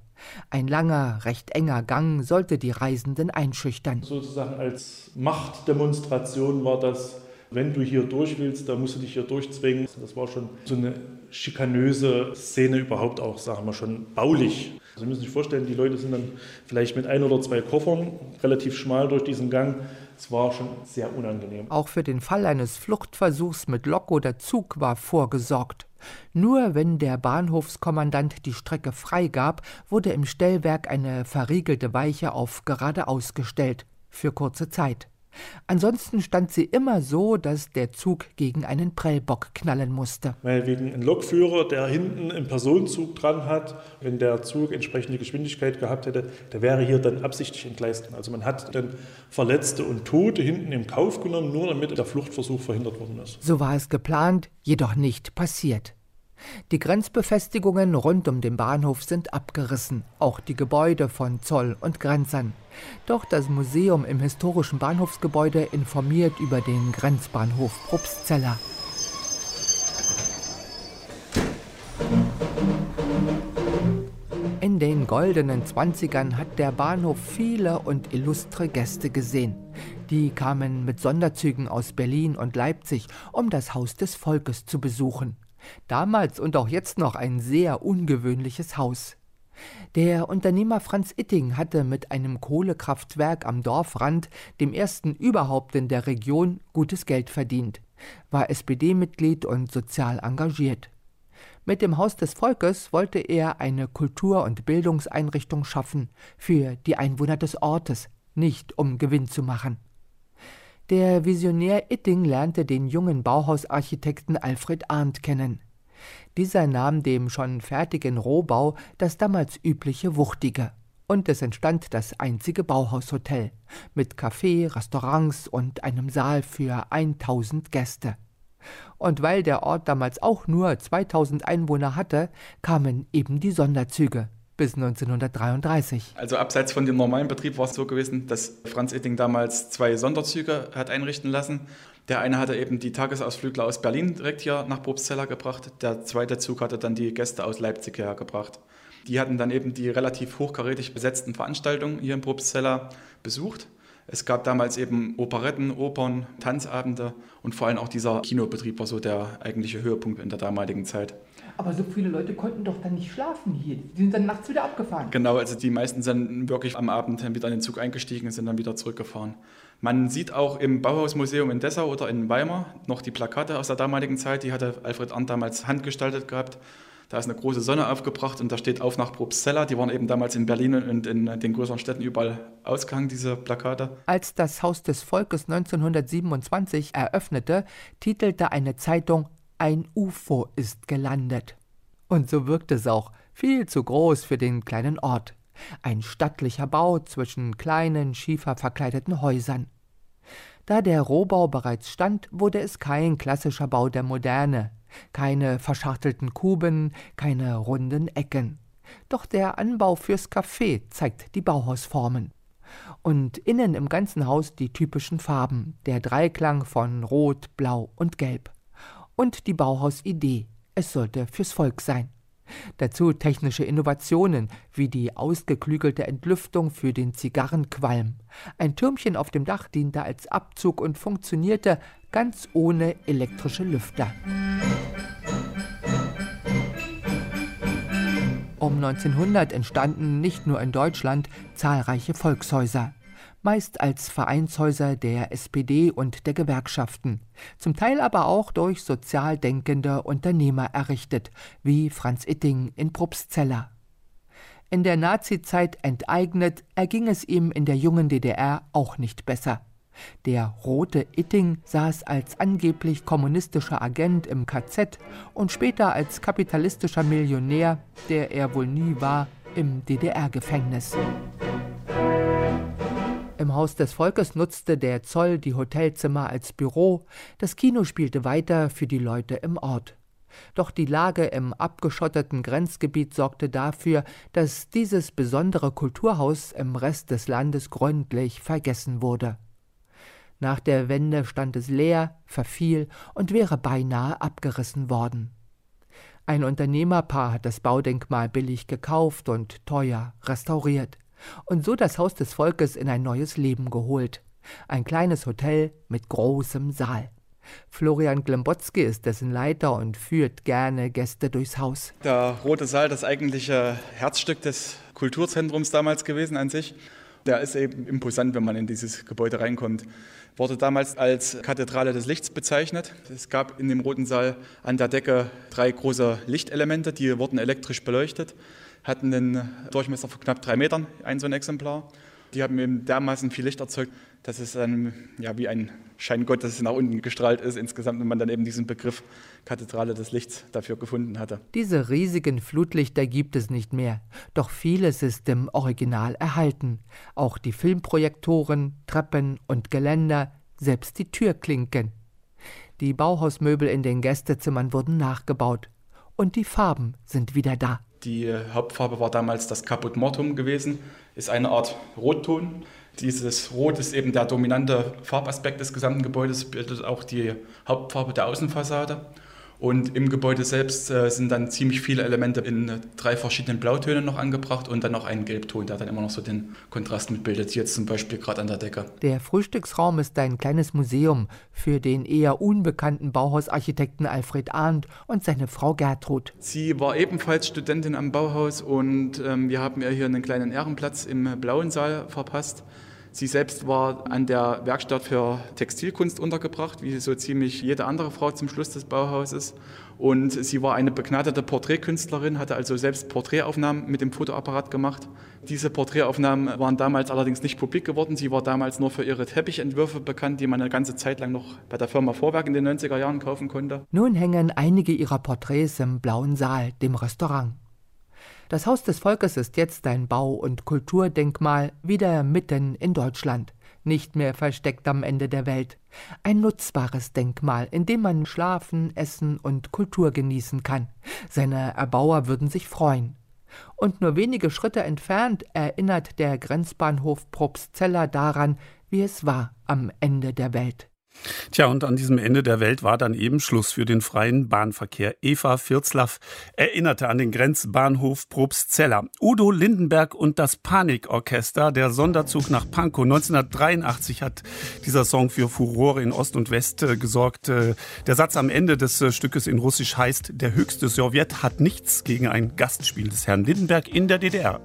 Ein langer, recht enger Gang sollte die Reisenden einschüchtern. Sozusagen als Machtdemonstration war das, wenn du hier durch willst, dann musst du dich hier durchzwingen. Das war schon so eine schikanöse Szene überhaupt auch, sagen wir schon, baulich. Sie müssen sich vorstellen, die Leute sind dann vielleicht mit ein oder zwei Koffern relativ schmal durch diesen Gang. Es war schon sehr unangenehm. Auch für den Fall eines Fluchtversuchs mit Lok oder Zug war vorgesorgt. Nur wenn der Bahnhofskommandant die Strecke freigab, wurde im Stellwerk eine verriegelte Weiche auf geradeaus gestellt, für kurze Zeit. Ansonsten stand sie immer so, dass der Zug gegen einen Prellbock knallen musste. Weil wegen ein Lokführer, der hinten einen Personenzug dran hat, wenn der Zug entsprechende Geschwindigkeit gehabt hätte, der wäre hier dann absichtlich entgleist. Also man hat dann Verletzte und Tote hinten im Kauf genommen, nur damit der Fluchtversuch verhindert worden ist. So war es geplant, jedoch nicht passiert. Die Grenzbefestigungen rund um den Bahnhof sind abgerissen, auch die Gebäude von Zoll und Grenzern. Doch das Museum im historischen Bahnhofsgebäude informiert über den Grenzbahnhof Probstzella. In den goldenen Zwanzigern hat der Bahnhof viele und illustre Gäste gesehen. Die kamen mit Sonderzügen aus Berlin und Leipzig, um das Haus des Volkes zu besuchen. Damals und auch jetzt noch ein sehr ungewöhnliches Haus. Der Unternehmer Franz Itting hatte mit einem Kohlekraftwerk am Dorfrand, dem ersten überhaupt in der Region, gutes Geld verdient, war SPD-Mitglied und sozial engagiert. Mit dem Haus des Volkes wollte er eine Kultur- und Bildungseinrichtung schaffen für die Einwohner des Ortes, nicht um Gewinn zu machen. Der Visionär Itting lernte den jungen Bauhausarchitekten Alfred Arndt kennen. Dieser nahm dem schon fertigen Rohbau das damals übliche Wuchtige. Und es entstand das einzige Bauhaushotel mit Café, Restaurants und einem Saal für 1000 Gäste. Und weil der Ort damals auch nur 2000 Einwohner hatte, kamen eben die Sonderzüge. Bis 1933. Also abseits von dem normalen Betrieb war es so gewesen, dass Franz Itting damals zwei Sonderzüge hat einrichten lassen. Der eine hatte eben die Tagesausflügler aus Berlin direkt hier nach Probstzella gebracht. Der zweite Zug hatte dann die Gäste aus Leipzig hergebracht. Die hatten dann eben die relativ hochkarätig besetzten Veranstaltungen hier in Probstzella besucht. Es gab damals eben Operetten, Opern, Tanzabende und vor allem auch dieser Kinobetrieb war so der eigentliche Höhepunkt in der damaligen Zeit. Aber so viele Leute konnten doch dann nicht schlafen hier. Die sind dann nachts wieder abgefahren. Genau, also die meisten sind wirklich am Abend wieder in den Zug eingestiegen und sind dann wieder zurückgefahren. Man sieht auch im Bauhausmuseum in Dessau oder in Weimar noch die Plakate aus der damaligen Zeit. Die hatte Alfred Arndt damals handgestaltet gehabt. Da ist eine große Sonne aufgebracht und da steht auf nach Probstzella. Die waren eben damals in Berlin und in den größeren Städten überall ausgehangen, diese Plakate. Als das Haus des Volkes 1927 eröffnete, titelte eine Zeitung Ein UFO ist gelandet. Und so wirkt es auch, viel zu groß für den kleinen Ort. Ein stattlicher Bau zwischen kleinen, schieferverkleideten Häusern. Da der Rohbau bereits stand, wurde es kein klassischer Bau der Moderne, keine verschachtelten Kuben, keine runden Ecken. Doch der Anbau fürs Café zeigt die Bauhausformen. Und innen im ganzen Haus die typischen Farben, der Dreiklang von Rot, Blau und Gelb. Und die Bauhausidee, es sollte fürs Volk sein. Dazu technische Innovationen wie die ausgeklügelte Entlüftung für den Zigarrenqualm. Ein Türmchen auf dem Dach diente als Abzug und funktionierte ganz ohne elektrische Lüfter. Um 1900 entstanden nicht nur in Deutschland zahlreiche Volkshäuser meist als Vereinshäuser der SPD und der Gewerkschaften, zum Teil aber auch durch sozial denkende Unternehmer errichtet, wie Franz Itting in Probstzella. In der Nazizeit enteignet, erging es ihm in der jungen DDR auch nicht besser. Der rote Itting saß als angeblich kommunistischer Agent im KZ und später als kapitalistischer Millionär, der er wohl nie war, im DDR-Gefängnis. Im Haus des Volkes nutzte der Zoll die Hotelzimmer als Büro, das Kino spielte weiter für die Leute im Ort. Doch die Lage im abgeschotteten Grenzgebiet sorgte dafür, dass dieses besondere Kulturhaus im Rest des Landes gründlich vergessen wurde. Nach der Wende stand es leer, verfiel und wäre beinahe abgerissen worden. Ein Unternehmerpaar hat das Baudenkmal billig gekauft und teuer restauriert und so das Haus des Volkes in ein neues Leben geholt. Ein kleines Hotel mit großem Saal. Florian Glembotzki ist dessen Leiter und führt gerne Gäste durchs Haus. Der Rote Saal, das eigentliche Herzstück des Kulturzentrums damals gewesen an sich. Der ist eben imposant, wenn man in dieses Gebäude reinkommt. Wurde damals als Kathedrale des Lichts bezeichnet. Es gab in dem Roten Saal an der Decke drei große Lichtelemente, die wurden elektrisch beleuchtet hatten einen Durchmesser von knapp drei Metern, ein so ein Exemplar. Die haben eben dermaßen viel Licht erzeugt, dass es dann ja, wie ein Schein Gottes nach unten gestrahlt ist insgesamt und man dann eben diesen Begriff Kathedrale des Lichts dafür gefunden hatte. Diese riesigen Flutlichter gibt es nicht mehr, doch vieles ist im Original erhalten. Auch die Filmprojektoren, Treppen und Geländer, selbst die Türklinken. Die Bauhausmöbel in den Gästezimmern wurden nachgebaut und die Farben sind wieder da. Die Hauptfarbe war damals das Caput Mortum gewesen, ist eine Art Rotton. Dieses Rot ist eben der dominante Farbaspekt des gesamten Gebäudes, bildet auch die Hauptfarbe der Außenfassade. Und im Gebäude selbst äh, sind dann ziemlich viele Elemente in drei verschiedenen Blautönen noch angebracht und dann noch einen Gelbton, der dann immer noch so den Kontrast mitbildet. Hier jetzt zum Beispiel gerade an der Decke. Der Frühstücksraum ist ein kleines Museum für den eher unbekannten Bauhausarchitekten Alfred Arndt und seine Frau Gertrud. Sie war ebenfalls Studentin am Bauhaus und ähm, wir haben ihr hier einen kleinen Ehrenplatz im blauen Saal verpasst. Sie selbst war an der Werkstatt für Textilkunst untergebracht, wie so ziemlich jede andere Frau zum Schluss des Bauhauses. Und sie war eine begnadete Porträtkünstlerin, hatte also selbst Porträtaufnahmen mit dem Fotoapparat gemacht. Diese Porträtaufnahmen waren damals allerdings nicht publik geworden. Sie war damals nur für ihre Teppichentwürfe bekannt, die man eine ganze Zeit lang noch bei der Firma Vorwerk in den 90er Jahren kaufen konnte. Nun hängen einige ihrer Porträts im Blauen Saal, dem Restaurant. Das Haus des Volkes ist jetzt ein Bau- und Kulturdenkmal wieder mitten in Deutschland, nicht mehr versteckt am Ende der Welt. Ein nutzbares Denkmal, in dem man schlafen, essen und Kultur genießen kann. Seine Erbauer würden sich freuen. Und nur wenige Schritte entfernt erinnert der Grenzbahnhof Probstzella daran, wie es war am Ende der Welt. Tja, und an diesem Ende der Welt war dann eben Schluss für den freien Bahnverkehr. Eva Virzlaff erinnerte an den Grenzbahnhof Probstzella. Udo Lindenberg und das Panikorchester, der Sonderzug nach Pankow. 1983 hat dieser Song für Furore in Ost und West äh, gesorgt. Äh, der Satz am Ende des äh, Stückes in Russisch heißt, der höchste Sowjet hat nichts gegen ein Gastspiel des Herrn Lindenberg in der DDR.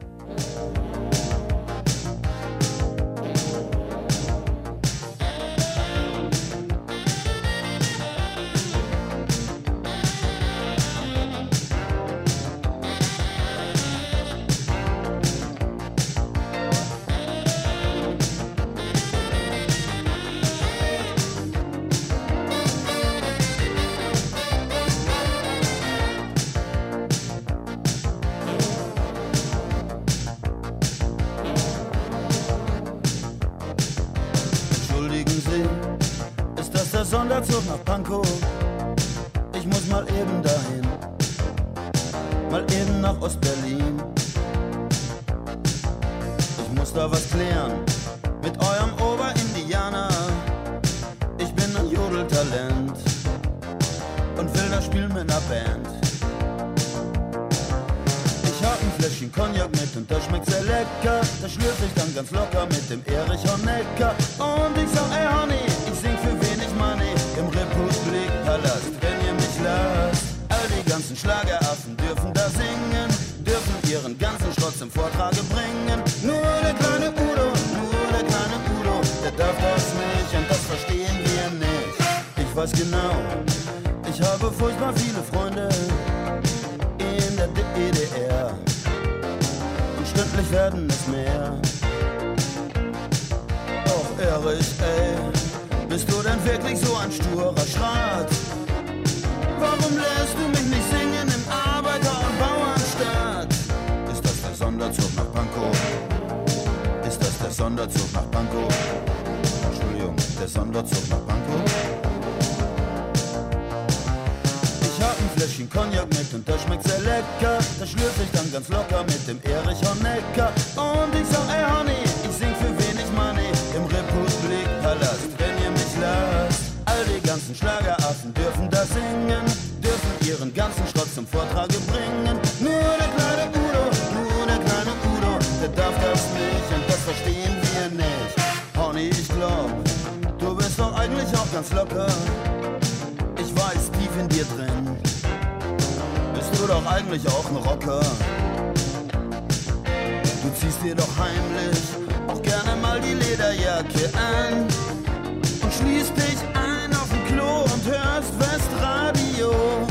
Auch ganz locker. Ich weiß, tief in dir drin bist du doch eigentlich auch ein Rocker. Du ziehst dir doch heimlich auch gerne mal die Lederjacke an und schließt dich ein auf dem Klo und hörst Westradio.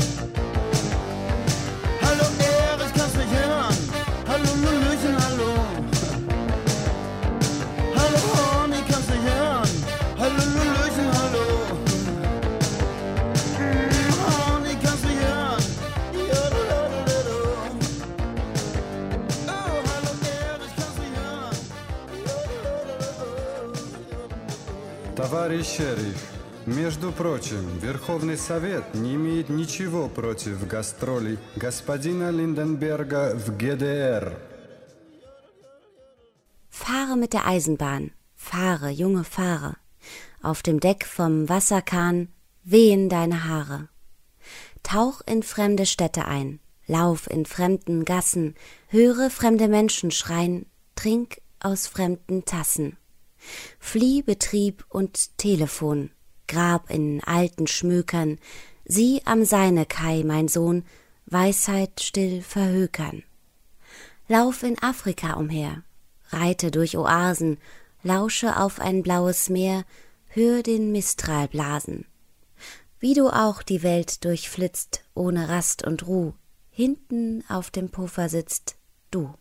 Товарищ шериф, между прочим, Верховный Совет не имеет ничего против гастролей господина Линденберга в ГДР. Fahre mit der Eisenbahn, fahre, junge, fahre. Auf dem Deck vom Wasserkahn wehen deine Haare. Tauch in fremde Städte ein, lauf in fremden Gassen, höre fremde Menschen schreien, trink aus fremden Tassen. Flieh Betrieb und Telefon, grab in alten Schmökern, sieh am Seine Kai, mein Sohn, Weisheit still verhökern. Lauf in Afrika umher, reite durch Oasen, lausche auf ein blaues Meer, hör den Mistral blasen. Wie du auch die Welt durchflitzt, ohne Rast und Ruh, hinten auf dem Puffer sitzt du.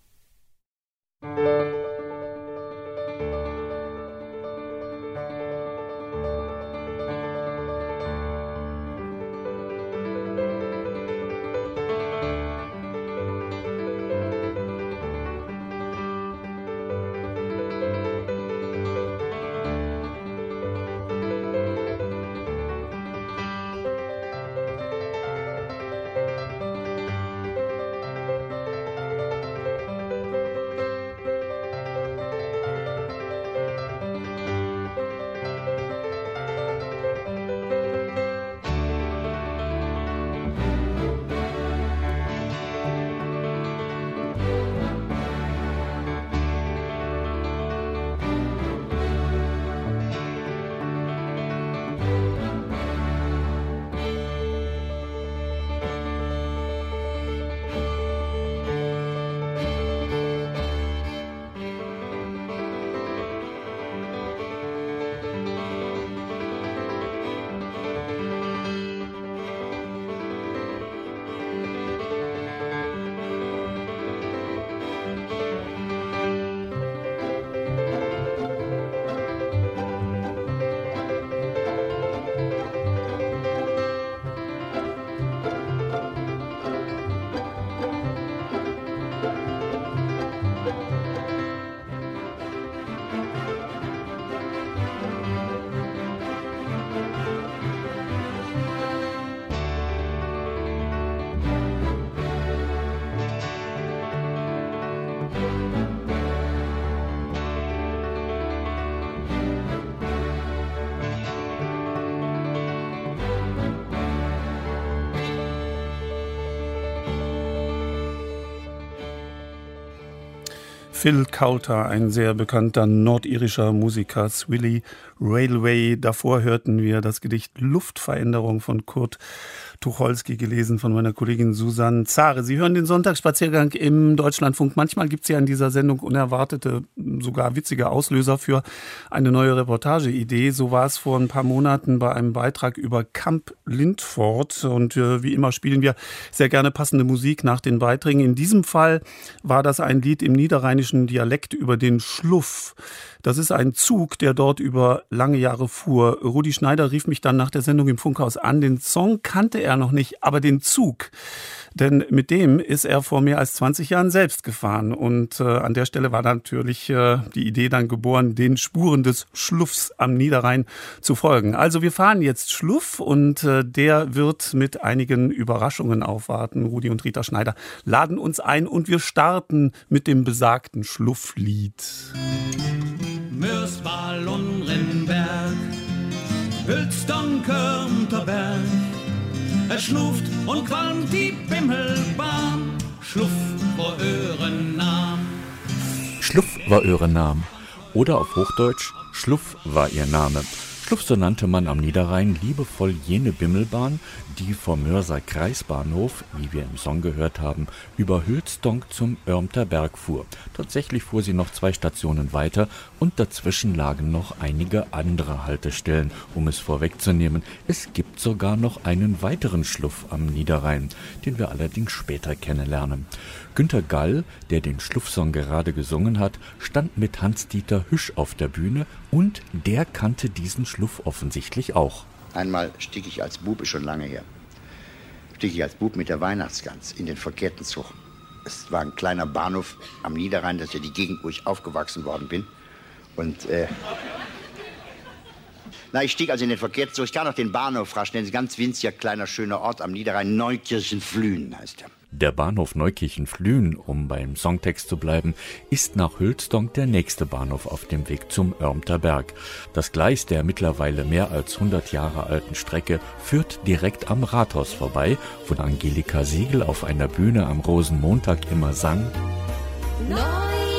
Phil Coulter, ein sehr bekannter nordirischer Musiker, Swilly Railway. Davor hörten wir das Gedicht Luftveränderung von Kurt Tucholsky gelesen von meiner Kollegin Susanne Zare. Sie hören den Sonntagsspaziergang im Deutschlandfunk. Manchmal gibt es ja in dieser Sendung unerwartete, sogar witzige Auslöser für eine neue Reportageidee. So war es vor ein paar Monaten bei einem Beitrag über Camp Lindfort. Und äh, wie immer spielen wir sehr gerne passende Musik nach den Beiträgen. In diesem Fall war das ein Lied im niederrheinischen Dialekt über den Schluff. Das ist ein Zug, der dort über lange Jahre fuhr. Rudi Schneider rief mich dann nach der Sendung im Funkhaus an. Den Song kannte er noch nicht, aber den Zug. Denn mit dem ist er vor mehr als 20 Jahren selbst gefahren. Und äh, an der Stelle war natürlich äh, die Idee dann geboren, den Spuren des Schluffs am Niederrhein zu folgen. Also wir fahren jetzt Schluff und äh, der wird mit einigen Überraschungen aufwarten. Rudi und Rita Schneider laden uns ein und wir starten mit dem besagten Schlufflied. Mörsball und Rinnberg, Hülston, Körnterberg, es schnuft und qualmt die Bimmelbahn, Schluff vor Öhrennahm. Schluff war Öhrennahm. Oder auf Hochdeutsch, Schluff war ihr Name. Schluff, so nannte man am Niederrhein liebevoll jene Bimmelbahn, die vom Mörser Kreisbahnhof, wie wir im Song gehört haben, über Hülstonk zum Örmter Berg fuhr. Tatsächlich fuhr sie noch zwei Stationen weiter und dazwischen lagen noch einige andere Haltestellen, um es vorwegzunehmen. Es gibt sogar noch einen weiteren Schluff am Niederrhein, den wir allerdings später kennenlernen. Günter Gall, der den Schluffsong gerade gesungen hat, stand mit Hans-Dieter Hüsch auf der Bühne und der kannte diesen Schluff offensichtlich auch. Einmal stieg ich als Bub, ist schon lange her, stieg ich als Bub mit der Weihnachtsgans in den verkehrten Zug. Es war ein kleiner Bahnhof am Niederrhein, das ist ja die Gegend, wo ich aufgewachsen worden bin. Und äh, na, ich stieg also in den verkehrten Zug. Ich kann noch den Bahnhof rasch nennen. Ein ganz winziger, kleiner, schöner Ort am Niederrhein. Neukirchen-Flühen heißt er. Der Bahnhof Neukirchen-Flühen, um beim Songtext zu bleiben, ist nach Hülstonk der nächste Bahnhof auf dem Weg zum Örmter Berg. Das Gleis der mittlerweile mehr als 100 Jahre alten Strecke führt direkt am Rathaus vorbei, wo Angelika Siegel auf einer Bühne am Rosenmontag immer sang. Neukirchenflühen,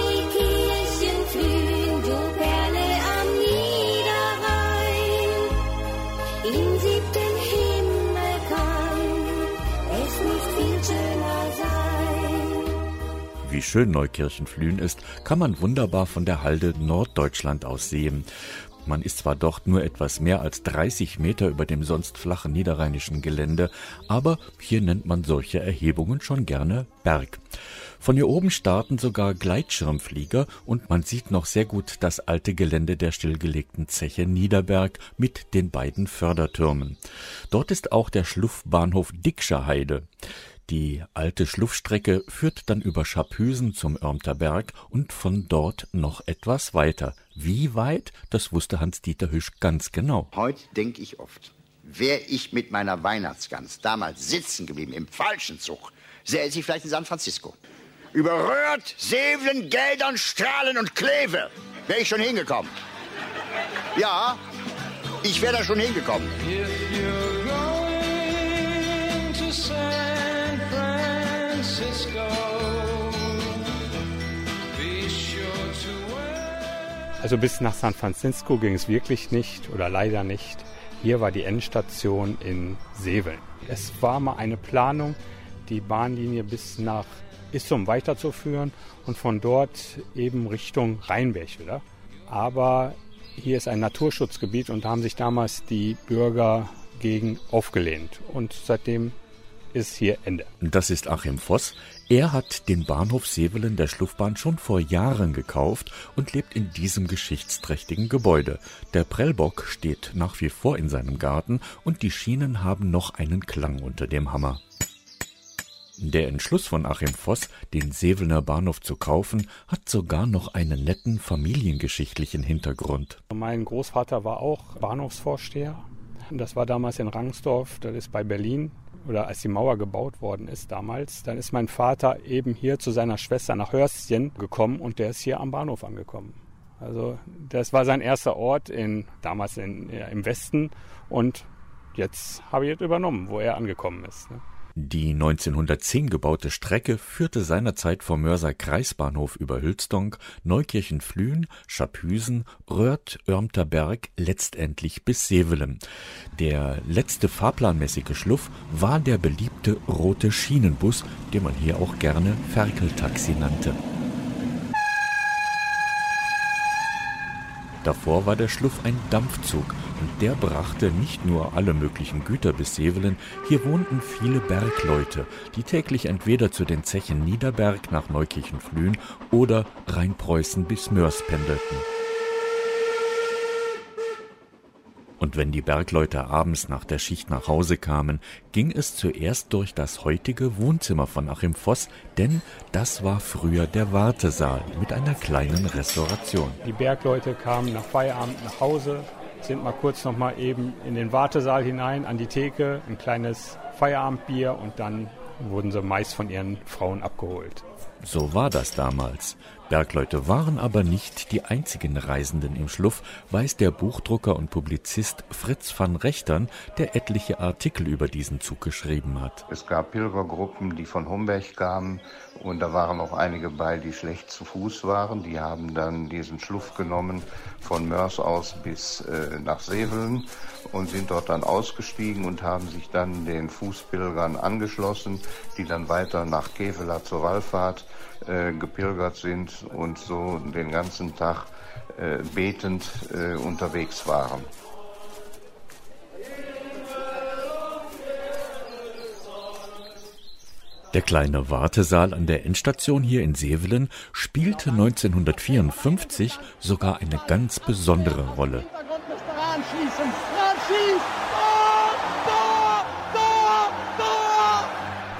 Wie schön Neukirchen-Flühen ist, kann man wunderbar von der Halde Norddeutschland aus sehen. Man ist zwar dort nur etwas mehr als 30 Meter über dem sonst flachen niederrheinischen Gelände, aber hier nennt man solche Erhebungen schon gerne Berg. Von hier oben starten sogar Gleitschirmflieger und man sieht noch sehr gut das alte Gelände der stillgelegten Zeche Niederberg mit den beiden Fördertürmen. Dort ist auch der Schluffbahnhof Dickscherheide. Die alte Schluffstrecke führt dann über Schapüsen zum Örmter Berg und von dort noch etwas weiter. Wie weit, das wusste Hans-Dieter Hüsch ganz genau. Heute denke ich oft, wäre ich mit meiner Weihnachtsgans damals sitzen geblieben im falschen Zug, säße ich vielleicht in San Francisco. Über Röhrt, Seveln, Geldern, Strahlen und Kleve wäre ich schon hingekommen. Ja, ich wäre da schon hingekommen. Going Francisco. Be sure to wear. Also bis nach San Francisco ging es wirklich nicht oder leider nicht. Hier war die Endstation in Seveln. Es war mal eine Planung, die Bahnlinie bis nach Issum weiterzuführen und von dort eben Richtung Rheinberg wieder. Aber hier ist ein Naturschutzgebiet und da haben sich damals die Bürger gegen aufgelehnt. Und seitdem ist hier Ende. Das ist Achim Voss. Er hat den Bahnhof Sevelen der Schluffbahn schon vor Jahren gekauft und lebt in diesem geschichtsträchtigen Gebäude. Der Prellbock steht nach wie vor in seinem Garten und die Schienen haben noch einen Klang unter dem Hammer. Der Entschluss von Achim Voss, den Sevelener Bahnhof zu kaufen, hat sogar noch einen netten familiengeschichtlichen Hintergrund. Mein Großvater war auch Bahnhofsvorsteher. Das war damals in Rangsdorf, das ist bei Berlin. Oder als die Mauer gebaut worden ist damals, dann ist mein Vater eben hier zu seiner Schwester nach Hörstchen gekommen und der ist hier am Bahnhof angekommen. Also das war sein erster Ort in, damals in, ja, im Westen und jetzt habe ich es übernommen, wo er angekommen ist. Ne? Die 1910 gebaute Strecke führte seinerzeit vom Mörser Kreisbahnhof über Hülsdonk, Neukirchen-Flühen, Schapüsen, Röhrt, Örmterberg letztendlich bis Sevelen. Der letzte fahrplanmäßige Schluff war der beliebte rote Schienenbus, den man hier auch gerne Ferkeltaxi nannte. Davor war der Schluff ein Dampfzug und der brachte nicht nur alle möglichen Güter bis Sevelen, hier wohnten viele Bergleute, die täglich entweder zu den Zechen Niederberg nach Neukirchen-Flühen oder Rheinpreußen bis Mörs pendelten. Und wenn die Bergleute abends nach der Schicht nach Hause kamen, ging es zuerst durch das heutige Wohnzimmer von Achim Voss, denn das war früher der Wartesaal mit einer kleinen Restauration. Die Bergleute kamen nach Feierabend nach Hause, sind mal kurz noch mal eben in den Wartesaal hinein, an die Theke, ein kleines Feierabendbier und dann wurden sie meist von ihren Frauen abgeholt. So war das damals. Bergleute waren aber nicht die einzigen Reisenden im Schluff, weiß der Buchdrucker und Publizist Fritz van Rechtern, der etliche Artikel über diesen Zug geschrieben hat. Es gab Pilgergruppen, die von Homberg kamen und da waren auch einige bei, die schlecht zu Fuß waren. Die haben dann diesen Schluff genommen von Mörs aus bis äh, nach Sevelen und sind dort dann ausgestiegen und haben sich dann den Fußpilgern angeschlossen, die dann weiter nach Kevela zur Wallfahrt äh, gepilgert sind und so den ganzen Tag äh, betend äh, unterwegs waren. Der kleine Wartesaal an der Endstation hier in Sevelen spielte 1954 sogar eine ganz besondere Rolle.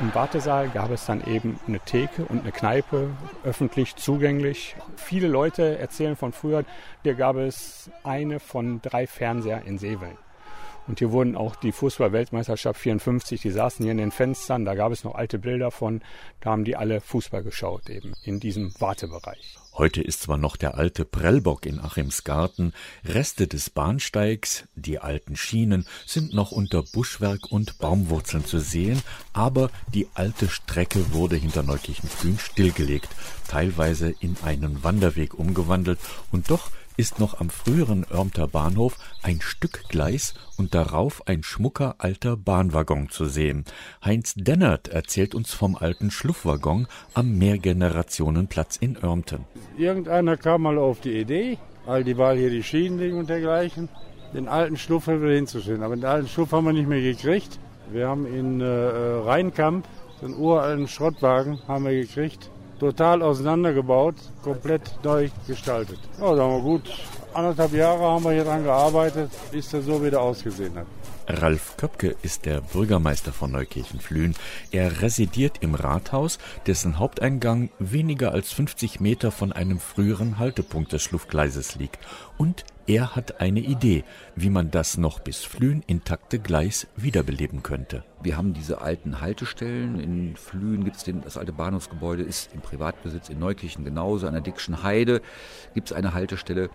Im Wartesaal gab es dann eben eine Theke und eine Kneipe, öffentlich zugänglich. Viele Leute erzählen von früher, hier gab es eine von drei Fernseher in Seveln. Und hier wurden auch die Fußball-Weltmeisterschaft 54, die saßen hier in den Fenstern, da gab es noch alte Bilder von, da haben die alle Fußball geschaut eben in diesem Wartebereich. Heute ist zwar noch der alte Prellbock in Achims Garten, Reste des Bahnsteigs, die alten Schienen sind noch unter Buschwerk und Baumwurzeln zu sehen, aber die alte Strecke wurde hinter Neukirchen-Flühen stillgelegt, teilweise in einen Wanderweg umgewandelt und doch ist noch am früheren Örmter Bahnhof ein Stück Gleis und darauf ein schmucker alter Bahnwaggon zu sehen. Heinz Dennert erzählt uns vom alten Schluffwaggon am Mehrgenerationenplatz in Örmten. Irgendeiner kam mal auf die Idee, all die Wahl hier die Schienen liegen und dergleichen, den alten Schluff wieder hinzustellen. Aber den alten Schluff haben wir nicht mehr gekriegt. Wir haben in äh, Rheinkamp den uralten Schrottwagen haben wir gekriegt total auseinandergebaut, komplett neu gestaltet. Ja, sagen wir gut, anderthalb Jahre haben wir hier dran gearbeitet, bis er so wieder ausgesehen hat. Ralf Köpke ist der Bürgermeister von Neukirchen-Flühen. Er residiert im Rathaus, dessen Haupteingang weniger als 50 Meter von einem früheren Haltepunkt des Schluffgleises liegt. Und er hat eine Idee, wie man das noch bis Flühen intakte Gleis wiederbeleben könnte. Wir haben diese alten Haltestellen. In Flühen gibt es das alte Bahnhofsgebäude, ist im Privatbesitz in Neukirchen genauso. An der Dickschen Heide gibt es eine Haltestelle.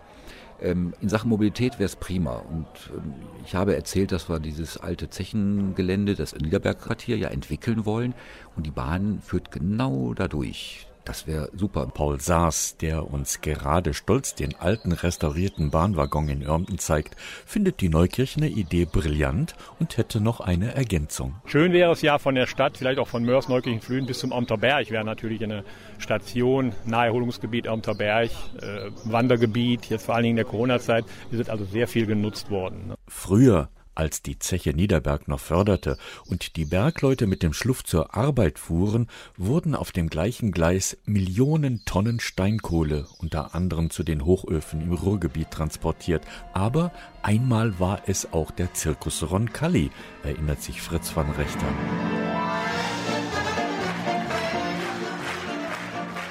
Ähm, in Sachen Mobilität wäre es prima. Und ähm, ich habe erzählt, dass wir dieses alte Zechengelände, das Niederbergquartier, ja entwickeln wollen. Und die Bahn führt genau dadurch. Das wäre super. Paul Saas, der uns gerade stolz den alten restaurierten Bahnwaggon in Örmten zeigt, findet die Neukirchener Idee brillant und hätte noch eine Ergänzung. Schön wäre es ja von der Stadt, vielleicht auch von Mörs, Neukirchen, Flühen bis zum Amter Berg wäre natürlich eine Station, Naherholungsgebiet Amter Berg, äh, Wandergebiet, jetzt vor allen Dingen in der Corona-Zeit, ist also sehr viel genutzt worden. Ne? Früher als die Zeche Niederberg noch förderte und die Bergleute mit dem Schluff zur Arbeit fuhren, wurden auf dem gleichen Gleis Millionen Tonnen Steinkohle unter anderem zu den Hochöfen im Ruhrgebiet transportiert. Aber einmal war es auch der Zirkus Roncalli, erinnert sich Fritz van Rechter.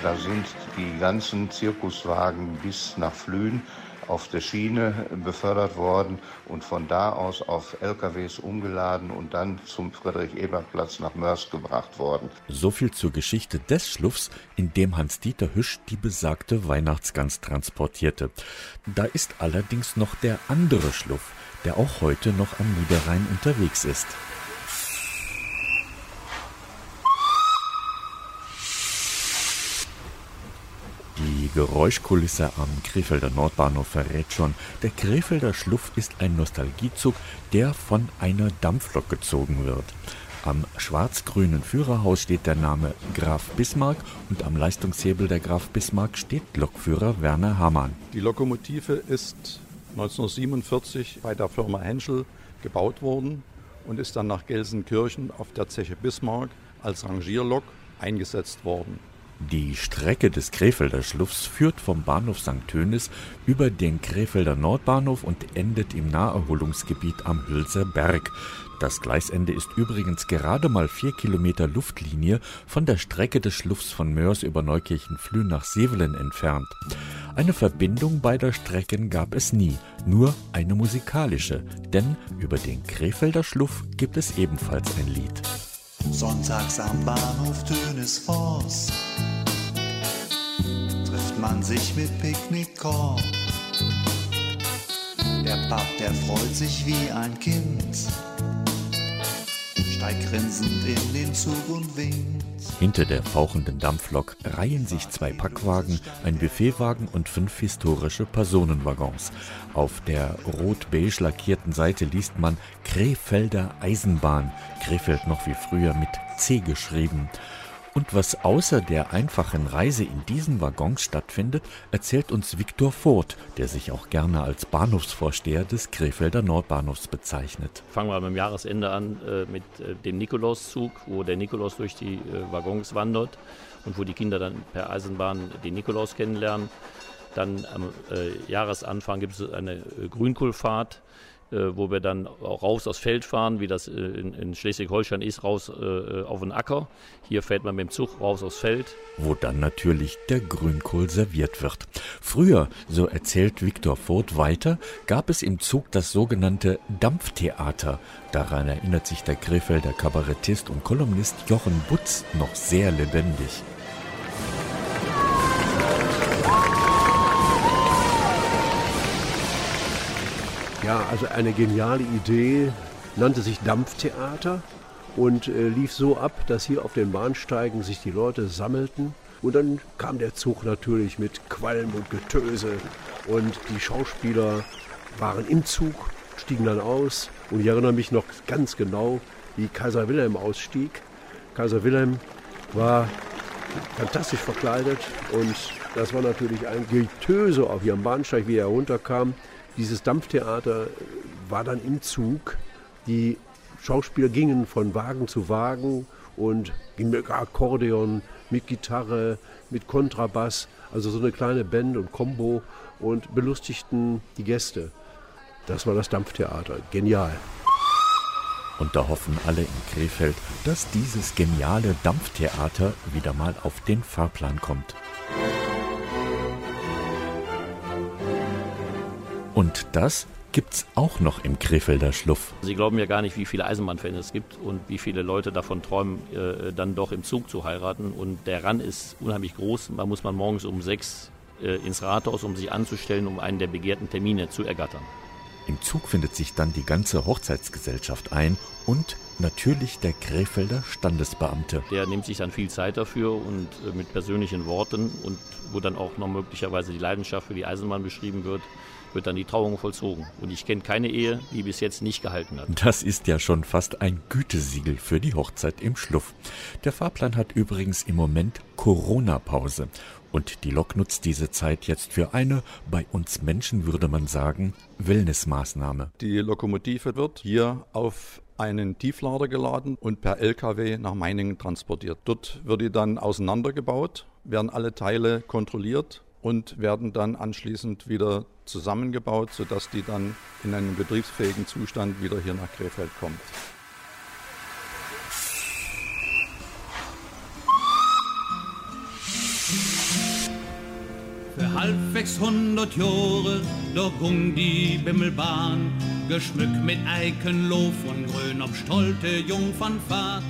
Da sind die ganzen Zirkuswagen bis nach Flühen auf der Schiene befördert worden und von da aus auf LKWs umgeladen und dann zum Friedrich-Ebert-Platz nach Mörs gebracht worden. So viel zur Geschichte des Schluffs, in dem Hans-Dieter Hüsch die besagte Weihnachtsgans transportierte. Da ist allerdings noch der andere Schluff, der auch heute noch am Niederrhein unterwegs ist. Die Geräuschkulisse am Krefelder Nordbahnhof verrät schon, der Krefelder Schluff ist ein Nostalgiezug, der von einer Dampflok gezogen wird. Am schwarz-grünen Führerhaus steht der Name Graf Bismarck und am Leistungshebel der Graf Bismarck steht Lokführer Werner Hamann. Die Lokomotive ist 1947 bei der Firma Henschel gebaut worden und ist dann nach Gelsenkirchen auf der Zeche Bismarck als Rangierlok eingesetzt worden. Die Strecke des Krefelder Schluffs führt vom Bahnhof St. Tönis über den Krefelder Nordbahnhof und endet im Naherholungsgebiet am Hülser Berg. Das Gleisende ist übrigens gerade mal vier Kilometer Luftlinie von der Strecke des Schluffs von Mörs über Neukirchen-Flühen nach Sevelen entfernt. Eine Verbindung beider Strecken gab es nie, nur eine musikalische, denn über den Krefelder Schluff gibt es ebenfalls ein Lied. Sonntags am Bahnhof Tönisforst trifft man sich mit Picknickkorb. Der Pap, der freut sich wie ein Kind, steigt grinsend in den Zug und winkt. Hinter der fauchenden Dampflok reihen sich zwei Packwagen, ein Buffetwagen und fünf historische Personenwaggons. Auf der rot-beige lackierten Seite liest man Krefelder Eisenbahn, Krefeld noch wie früher mit C geschrieben. Und was außer der einfachen Reise in diesen Waggons stattfindet, erzählt uns Viktor Voth, der sich auch gerne als Bahnhofsvorsteher des Krefelder Nordbahnhofs bezeichnet. Fangen wir beim Jahresende an äh, mit äh, dem Nikolauszug, wo der Nikolaus durch die äh, Waggons wandert und wo die Kinder dann per Eisenbahn den Nikolaus kennenlernen. Dann am äh, Jahresanfang gibt es eine äh, Grünkohlfahrt wo wir dann raus aufs Feld fahren, wie das äh, in, in Schleswig-Holstein ist, raus äh, auf den Acker. Hier fährt man mit dem Zug raus aufs Feld. Wo dann natürlich der Grünkohl serviert wird. Früher, so erzählt Viktor Voth weiter, gab es im Zug das sogenannte Dampftheater. Daran erinnert sich der Krefelder Kabarettist und Kolumnist Jochen Butz noch sehr lebendig. Ja, also eine geniale Idee, nannte sich Dampftheater und äh, lief so ab, dass hier auf den Bahnsteigen sich die Leute sammelten. Und dann kam der Zug natürlich mit Qualm und Getöse und die Schauspieler waren im Zug, stiegen dann aus. Und ich erinnere mich noch ganz genau, wie Kaiser Wilhelm ausstieg. Kaiser Wilhelm war fantastisch verkleidet und das war natürlich ein Getöse auf ihrem Bahnsteig, wie er herunterkam. Dieses Dampftheater war dann im Zug. Die Schauspieler gingen von Wagen zu Wagen und mit Akkordeon, mit Gitarre, mit Kontrabass, also so eine kleine Band und Combo und belustigten die Gäste. Das war das Dampftheater. Genial. Und da hoffen alle in Krefeld, dass dieses geniale Dampftheater wieder mal auf den Fahrplan kommt. Und das gibt's auch noch im Krefelder Schluff. Sie glauben ja gar nicht, wie viele Eisenbahnfans es gibt und wie viele Leute davon träumen, äh, dann doch im Zug zu heiraten. Und der Run ist unheimlich groß. Da muss man morgens um sechs äh, ins Rathaus, um sich anzustellen, um einen der begehrten Termine zu ergattern. Im Zug findet sich dann die ganze Hochzeitsgesellschaft ein und natürlich der Krefelder Standesbeamte. Der nimmt sich dann viel Zeit dafür und äh, mit persönlichen Worten und wo dann auch noch möglicherweise die Leidenschaft für die Eisenbahn beschrieben wird, wird dann die Trauung vollzogen. Und ich kenne keine Ehe, die bis jetzt nicht gehalten hat. Das ist ja schon fast ein Gütesiegel für die Hochzeit im Schluff. Der Fahrplan hat übrigens im Moment Corona-Pause. Und die Lok nutzt diese Zeit jetzt für eine, bei uns Menschen würde man sagen, Wellnessmaßnahme. Die Lokomotive wird hier auf einen Tieflader geladen und per LKW nach Meiningen transportiert. Dort wird die dann auseinandergebaut, werden alle Teile kontrolliert und werden dann anschließend wieder zusammengebaut, sodass die dann in einen betriebsfähigen Zustand wieder hier nach Krefeld kommt. Für halbwegs hundert Jahre, da die Bimmelbahn, geschmückt mit Eikenlof und grün ob stolte Jungfernfahrt.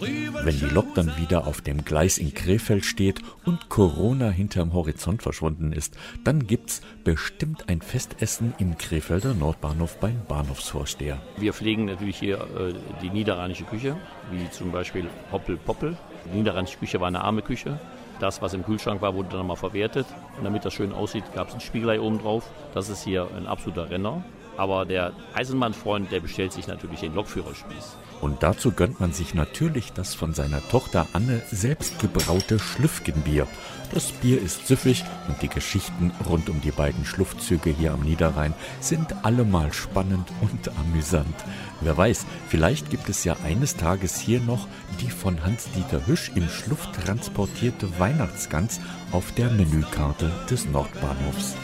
Wenn die Lok dann wieder auf dem Gleis in Krefeld steht und Corona hinterm Horizont verschwunden ist, dann gibt's bestimmt ein Festessen im Krefelder Nordbahnhof beim Bahnhofsvorsteher. Wir pflegen natürlich hier äh, die niederrheinische Küche, wie zum Beispiel Hoppel Poppel. Die niederrheinische Küche war eine arme Küche. das, was im Kühlschrank war, wurde dann mal verwertet. Und damit das schön aussieht, gab es ein Spiegelei oben drauf. Das ist hier ein absoluter Renner. Aber der Eisenbahnfreund, der bestellt sich natürlich den Lokführerspieß. Und dazu gönnt man sich natürlich das von seiner Tochter Anne selbst gebraute Schlüffgenbier. Das Bier ist süffig und die Geschichten rund um die beiden Schluftzüge hier am Niederrhein sind allemal spannend und amüsant. Wer weiß, vielleicht gibt es ja eines Tages hier noch die von Hans-Dieter Hüsch im Schluff transportierte Weihnachtsgans auf der Menükarte des Nordbahnhofs.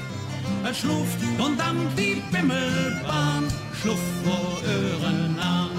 Es schluft und dann die Bimmelbahn, schluff vor Öhren an.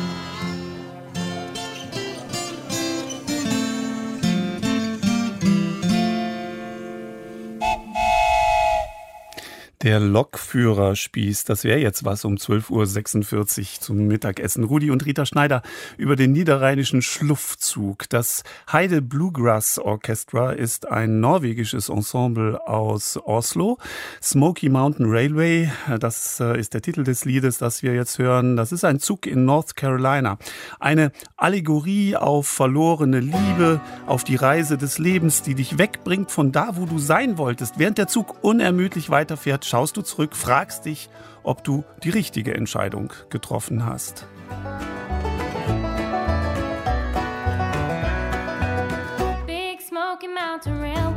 Der Lokführerspieß, das wäre jetzt was um 12.46 Uhr zum Mittagessen. Rudi und Rita Schneider über den niederrheinischen Schluftzug. Das Heide Bluegrass Orchestra ist ein norwegisches Ensemble aus Oslo. Smoky Mountain Railway, das äh, ist der Titel des Liedes, das wir jetzt hören. Das ist ein Zug in North Carolina. Eine Allegorie auf verlorene Liebe, auf die Reise des Lebens, die dich wegbringt von da, wo du sein wolltest. Während der Zug unermüdlich weiterfährt, schaust du zurück, fragst dich, ob du die richtige Entscheidung getroffen hast. Big Smoky Mountain Railway,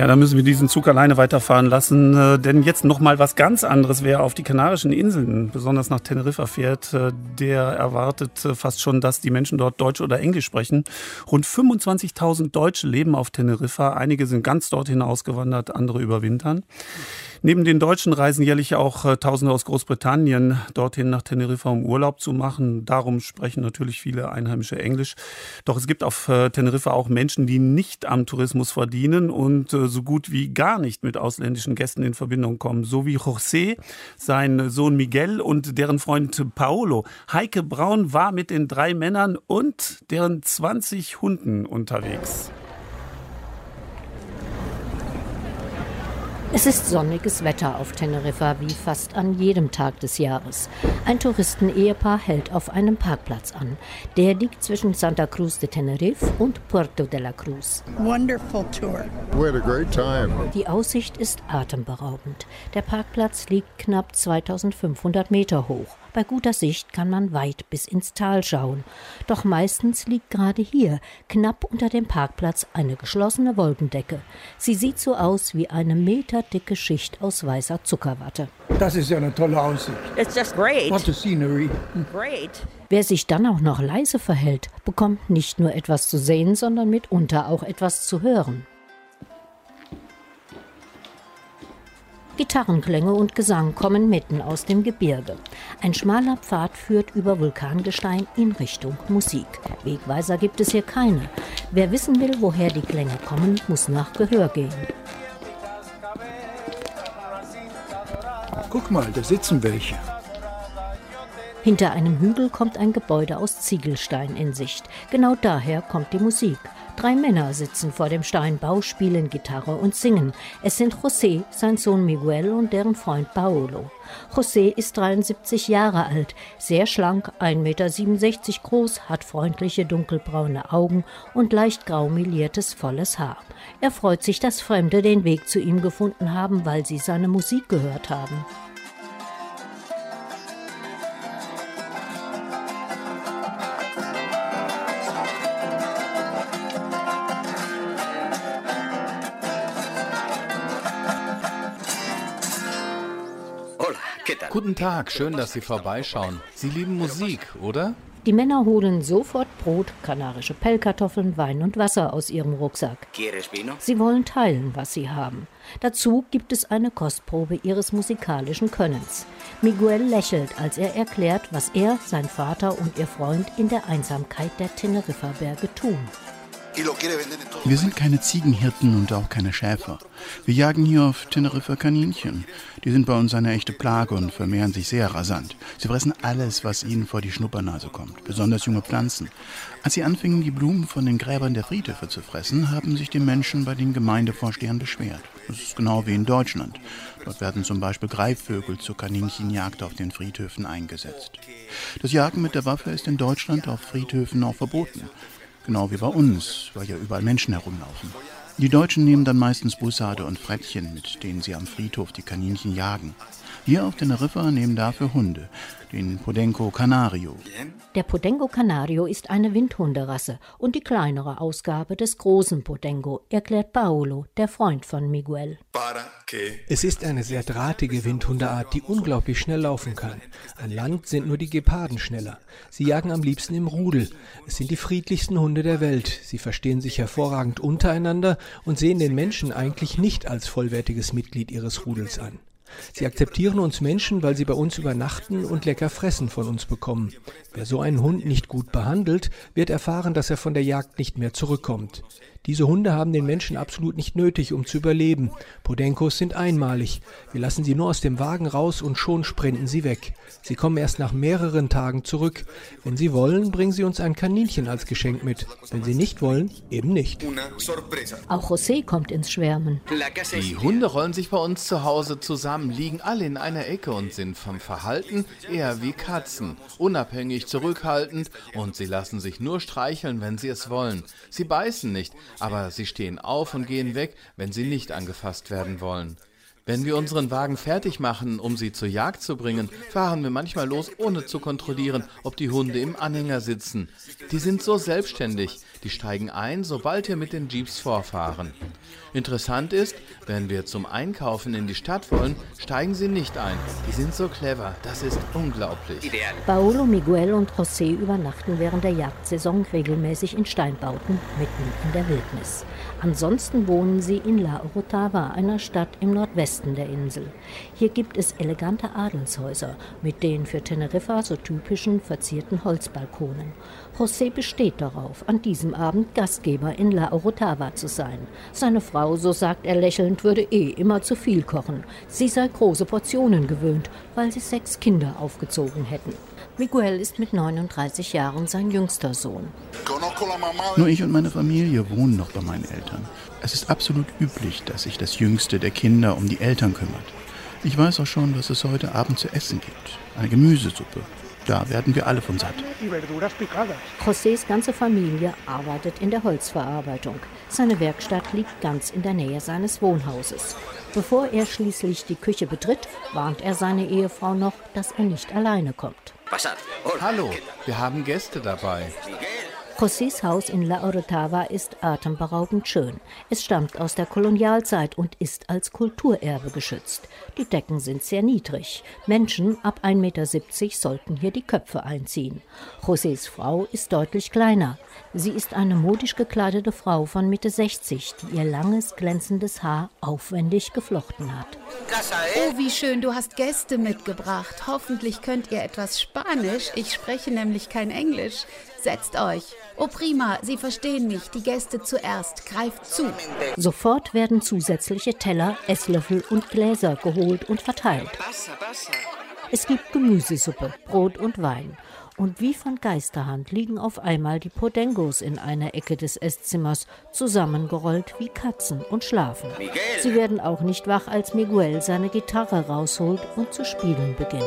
Ja, da müssen wir diesen Zug alleine weiterfahren lassen, äh, denn jetzt noch mal was ganz anderes. Wer auf die Kanarischen Inseln, besonders nach Teneriffa fährt, äh, der erwartet äh, fast schon, dass die Menschen dort Deutsch oder Englisch sprechen. Rund 25.000 Deutsche leben auf Teneriffa. Einige sind ganz dorthin ausgewandert, andere überwintern. Neben den Deutschen reisen jährlich auch äh, Tausende aus Großbritannien dorthin nach Teneriffa, um Urlaub zu machen. Darum sprechen natürlich viele Einheimische Englisch. Doch es gibt auf äh, Teneriffa auch Menschen, die nicht am Tourismus verdienen und äh, so gut wie gar nicht mit ausländischen Gästen in Verbindung kommen. So wie José, sein Sohn Miguel und deren Freund Paolo. Heike Braun war mit den drei Männern und deren 20 Hunden unterwegs. Es ist sonniges Wetter auf Teneriffa, wie fast an jedem Tag des Jahres. Ein Touristenehepaar hält auf einem Parkplatz an. Der liegt zwischen Santa Cruz de Tenerife und Puerto de la Cruz. Wonderful tour. We had a great time. Die Aussicht ist atemberaubend. Der Parkplatz liegt knapp 2500 Meter hoch. Bei guter Sicht kann man weit bis ins Tal schauen. Doch meistens liegt gerade hier, knapp unter dem Parkplatz, eine geschlossene Wolkendecke. Sie sieht so aus wie eine meterdicke Schicht aus weißer Zuckerwatte. Das ist ja eine tolle Aussicht. It's just great. What a scenery. Great. Wer sich dann auch noch leise verhält, bekommt nicht nur etwas zu sehen, sondern mitunter auch etwas zu hören. Gitarrenklänge und Gesang kommen mitten aus dem Gebirge. Ein schmaler Pfad führt über Vulkangestein in Richtung Musik. Wegweiser gibt es hier keine. Wer wissen will, woher die Klänge kommen, muss nach Gehör gehen. Guck mal, da sitzen welche. Hinter einem Hügel kommt ein Gebäude aus Ziegelstein in Sicht. Genau daher kommt die Musik. Drei Männer sitzen vor dem Steinbau, spielen Gitarre und singen. Es sind José, sein Sohn Miguel und deren Freund Paolo. José ist 73 Jahre alt, sehr schlank, 1,67 Meter groß, hat freundliche dunkelbraune Augen und leicht grau miliertes volles Haar. Er freut sich, dass Fremde den Weg zu ihm gefunden haben, weil sie seine Musik gehört haben. Guten Tag, schön, dass Sie vorbeischauen. Sie lieben Musik, oder? Die Männer holen sofort Brot, kanarische Pellkartoffeln, Wein und Wasser aus ihrem Rucksack. Sie wollen teilen, was sie haben. Dazu gibt es eine Kostprobe ihres musikalischen Könnens. Miguel lächelt, als er erklärt, was er, sein Vater und ihr Freund in der Einsamkeit der Teneriffa-Berge tun. Wir sind keine Ziegenhirten und auch keine Schäfer. Wir jagen hier auf Teneriffa Kaninchen. Die sind bei uns eine echte Plage und vermehren sich sehr rasant. Sie fressen alles, was ihnen vor die Schnuppernase kommt, besonders junge Pflanzen. Als sie anfingen, die Blumen von den Gräbern der Friedhöfe zu fressen, haben sich die Menschen bei den Gemeindevorstehern beschwert. Das ist genau wie in Deutschland. Dort werden zum Beispiel Greifvögel zur Kaninchenjagd auf den Friedhöfen eingesetzt. Das Jagen mit der Waffe ist in Deutschland auf Friedhöfen auch verboten. Genau wie bei uns, weil ja überall Menschen herumlaufen. Die Deutschen nehmen dann meistens Bussarde und Frettchen, mit denen sie am Friedhof die Kaninchen jagen. Hier auf Teneriffa nehmen dafür Hunde, den Podenco Canario. Der Podenco Canario ist eine Windhunderasse und die kleinere Ausgabe des großen Podenco, erklärt Paolo, der Freund von Miguel. Es ist eine sehr drahtige Windhundeart, die unglaublich schnell laufen kann. An Land sind nur die Geparden schneller. Sie jagen am liebsten im Rudel. Es sind die friedlichsten Hunde der Welt. Sie verstehen sich hervorragend untereinander und sehen den Menschen eigentlich nicht als vollwertiges Mitglied ihres Rudels an. Sie akzeptieren uns Menschen, weil sie bei uns übernachten und lecker Fressen von uns bekommen. Wer so einen Hund nicht gut behandelt, wird erfahren, dass er von der Jagd nicht mehr zurückkommt. Diese Hunde haben den Menschen absolut nicht nötig, um zu überleben. Podenkos sind einmalig. Wir lassen sie nur aus dem Wagen raus und schon sprinten sie weg. Sie kommen erst nach mehreren Tagen zurück. Wenn sie wollen, bringen sie uns ein Kaninchen als Geschenk mit. Wenn sie nicht wollen, eben nicht. Auch José kommt ins Schwärmen. Die Hunde rollen sich bei uns zu Hause zusammen, liegen alle in einer Ecke und sind vom Verhalten eher wie Katzen, unabhängig, zurückhaltend und sie lassen sich nur streicheln, wenn sie es wollen. Sie beißen nicht, aber sie stehen auf und gehen weg, wenn sie nicht angefasst werden wollen. Wenn wir unseren Wagen fertig machen, um sie zur Jagd zu bringen, fahren wir manchmal los, ohne zu kontrollieren, ob die Hunde im Anhänger sitzen. Die sind so selbstständig, die steigen ein, sobald wir mit den Jeeps vorfahren. Interessant ist, wenn wir zum Einkaufen in die Stadt wollen, steigen sie nicht ein. Die sind so clever, das ist unglaublich. Paolo, Miguel und José übernachten während der Jagdsaison regelmäßig in Steinbauten mitten in der Wildnis. Ansonsten wohnen sie in La Orotava, einer Stadt im Nordwesten der Insel. Hier gibt es elegante Adelshäuser mit den für Teneriffa so typischen verzierten Holzbalkonen. José besteht darauf, an diesem Abend Gastgeber in La Orotava zu sein. Seine Frau, so sagt er lächelnd, würde eh immer zu viel kochen. Sie sei große Portionen gewöhnt, weil sie sechs Kinder aufgezogen hätten. Miguel ist mit 39 Jahren sein jüngster Sohn. Nur ich und meine Familie wohnen noch bei meinen Eltern. Es ist absolut üblich, dass sich das jüngste der Kinder um die Eltern kümmert. Ich weiß auch schon, was es heute Abend zu essen gibt. Eine Gemüsesuppe. Da werden wir alle von satt. Josés ganze Familie arbeitet in der Holzverarbeitung. Seine Werkstatt liegt ganz in der Nähe seines Wohnhauses. Bevor er schließlich die Küche betritt, warnt er seine Ehefrau noch, dass er nicht alleine kommt. Hallo, wir haben Gäste dabei. Josés Haus in La Orotava ist atemberaubend schön. Es stammt aus der Kolonialzeit und ist als Kulturerbe geschützt. Die Decken sind sehr niedrig. Menschen ab 1,70 Meter sollten hier die Köpfe einziehen. Josés Frau ist deutlich kleiner. Sie ist eine modisch gekleidete Frau von Mitte 60, die ihr langes, glänzendes Haar aufwendig geflochten hat. Oh, wie schön, du hast Gäste mitgebracht. Hoffentlich könnt ihr etwas Spanisch. Ich spreche nämlich kein Englisch. Setzt euch. Oh prima, Sie verstehen mich. Die Gäste zuerst. Greift zu. Sofort werden zusätzliche Teller, Esslöffel und Gläser geholt und verteilt. Es gibt Gemüsesuppe, Brot und Wein. Und wie von Geisterhand liegen auf einmal die Podengos in einer Ecke des Esszimmers, zusammengerollt wie Katzen und schlafen. Sie werden auch nicht wach, als Miguel seine Gitarre rausholt und zu spielen beginnt.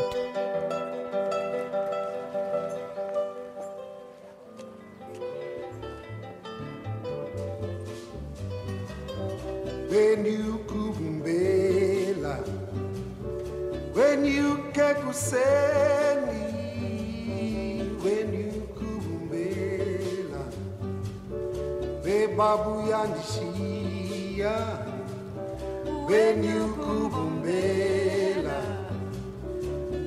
When you kumbela when you kekuseni when you kumbela bebabu yandishiya when you kumbela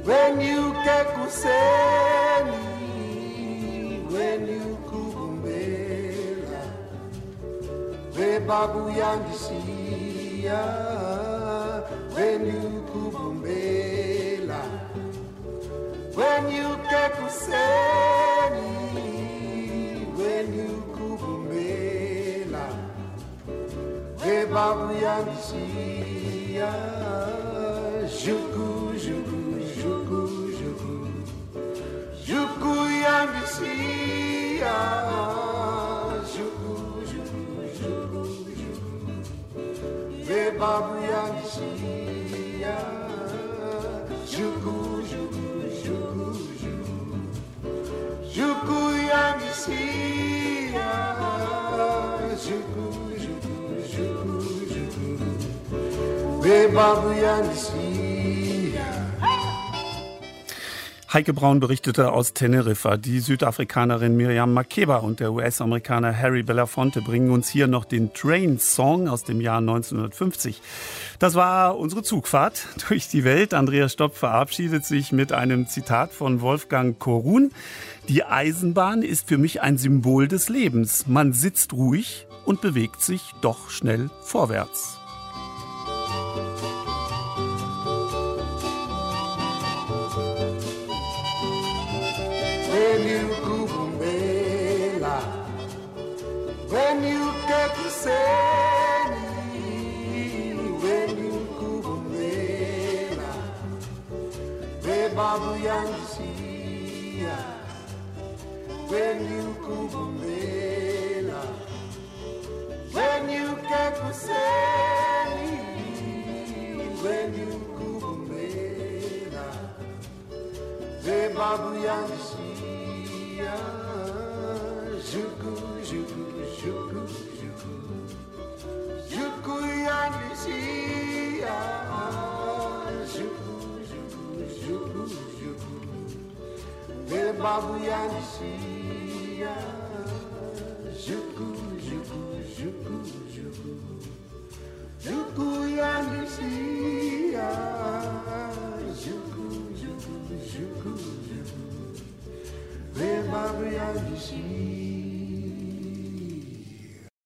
when you kekuseni when you bebabu yandishiya when you kubumbela when you kekuseni when you kubumbela bebabu yandishiya juku juku juku juku juku yandishiya bebabu yandishiya juku juku juku juku juku yandishiya juku juku juku juku bebabu yandishiya Heike Braun berichtete aus Teneriffa. Die Südafrikanerin Miriam Makeba und der US-Amerikaner Harry Belafonte bringen uns hier noch den Train Song aus dem Jahr 1950. Das war unsere Zugfahrt durch die Welt. Andreas Stopp verabschiedet sich mit einem Zitat von Wolfgang Korun. Die Eisenbahn ist für mich ein Symbol des Lebens. Man sitzt ruhig und bewegt sich doch schnell vorwärts. When you get to say When you kubumela Bebabu yangishia When you kubumela When you get to say When you kubumela Bebabu yangishia Juku, juku, juku, juku. Juku yandishiya. Juku, juku, juku, juku. Bebabu yandishiya. Juku, juku, juku, juku. Juku yandishiya. Juku, juku, juku, juku. Bebabu yandishiya.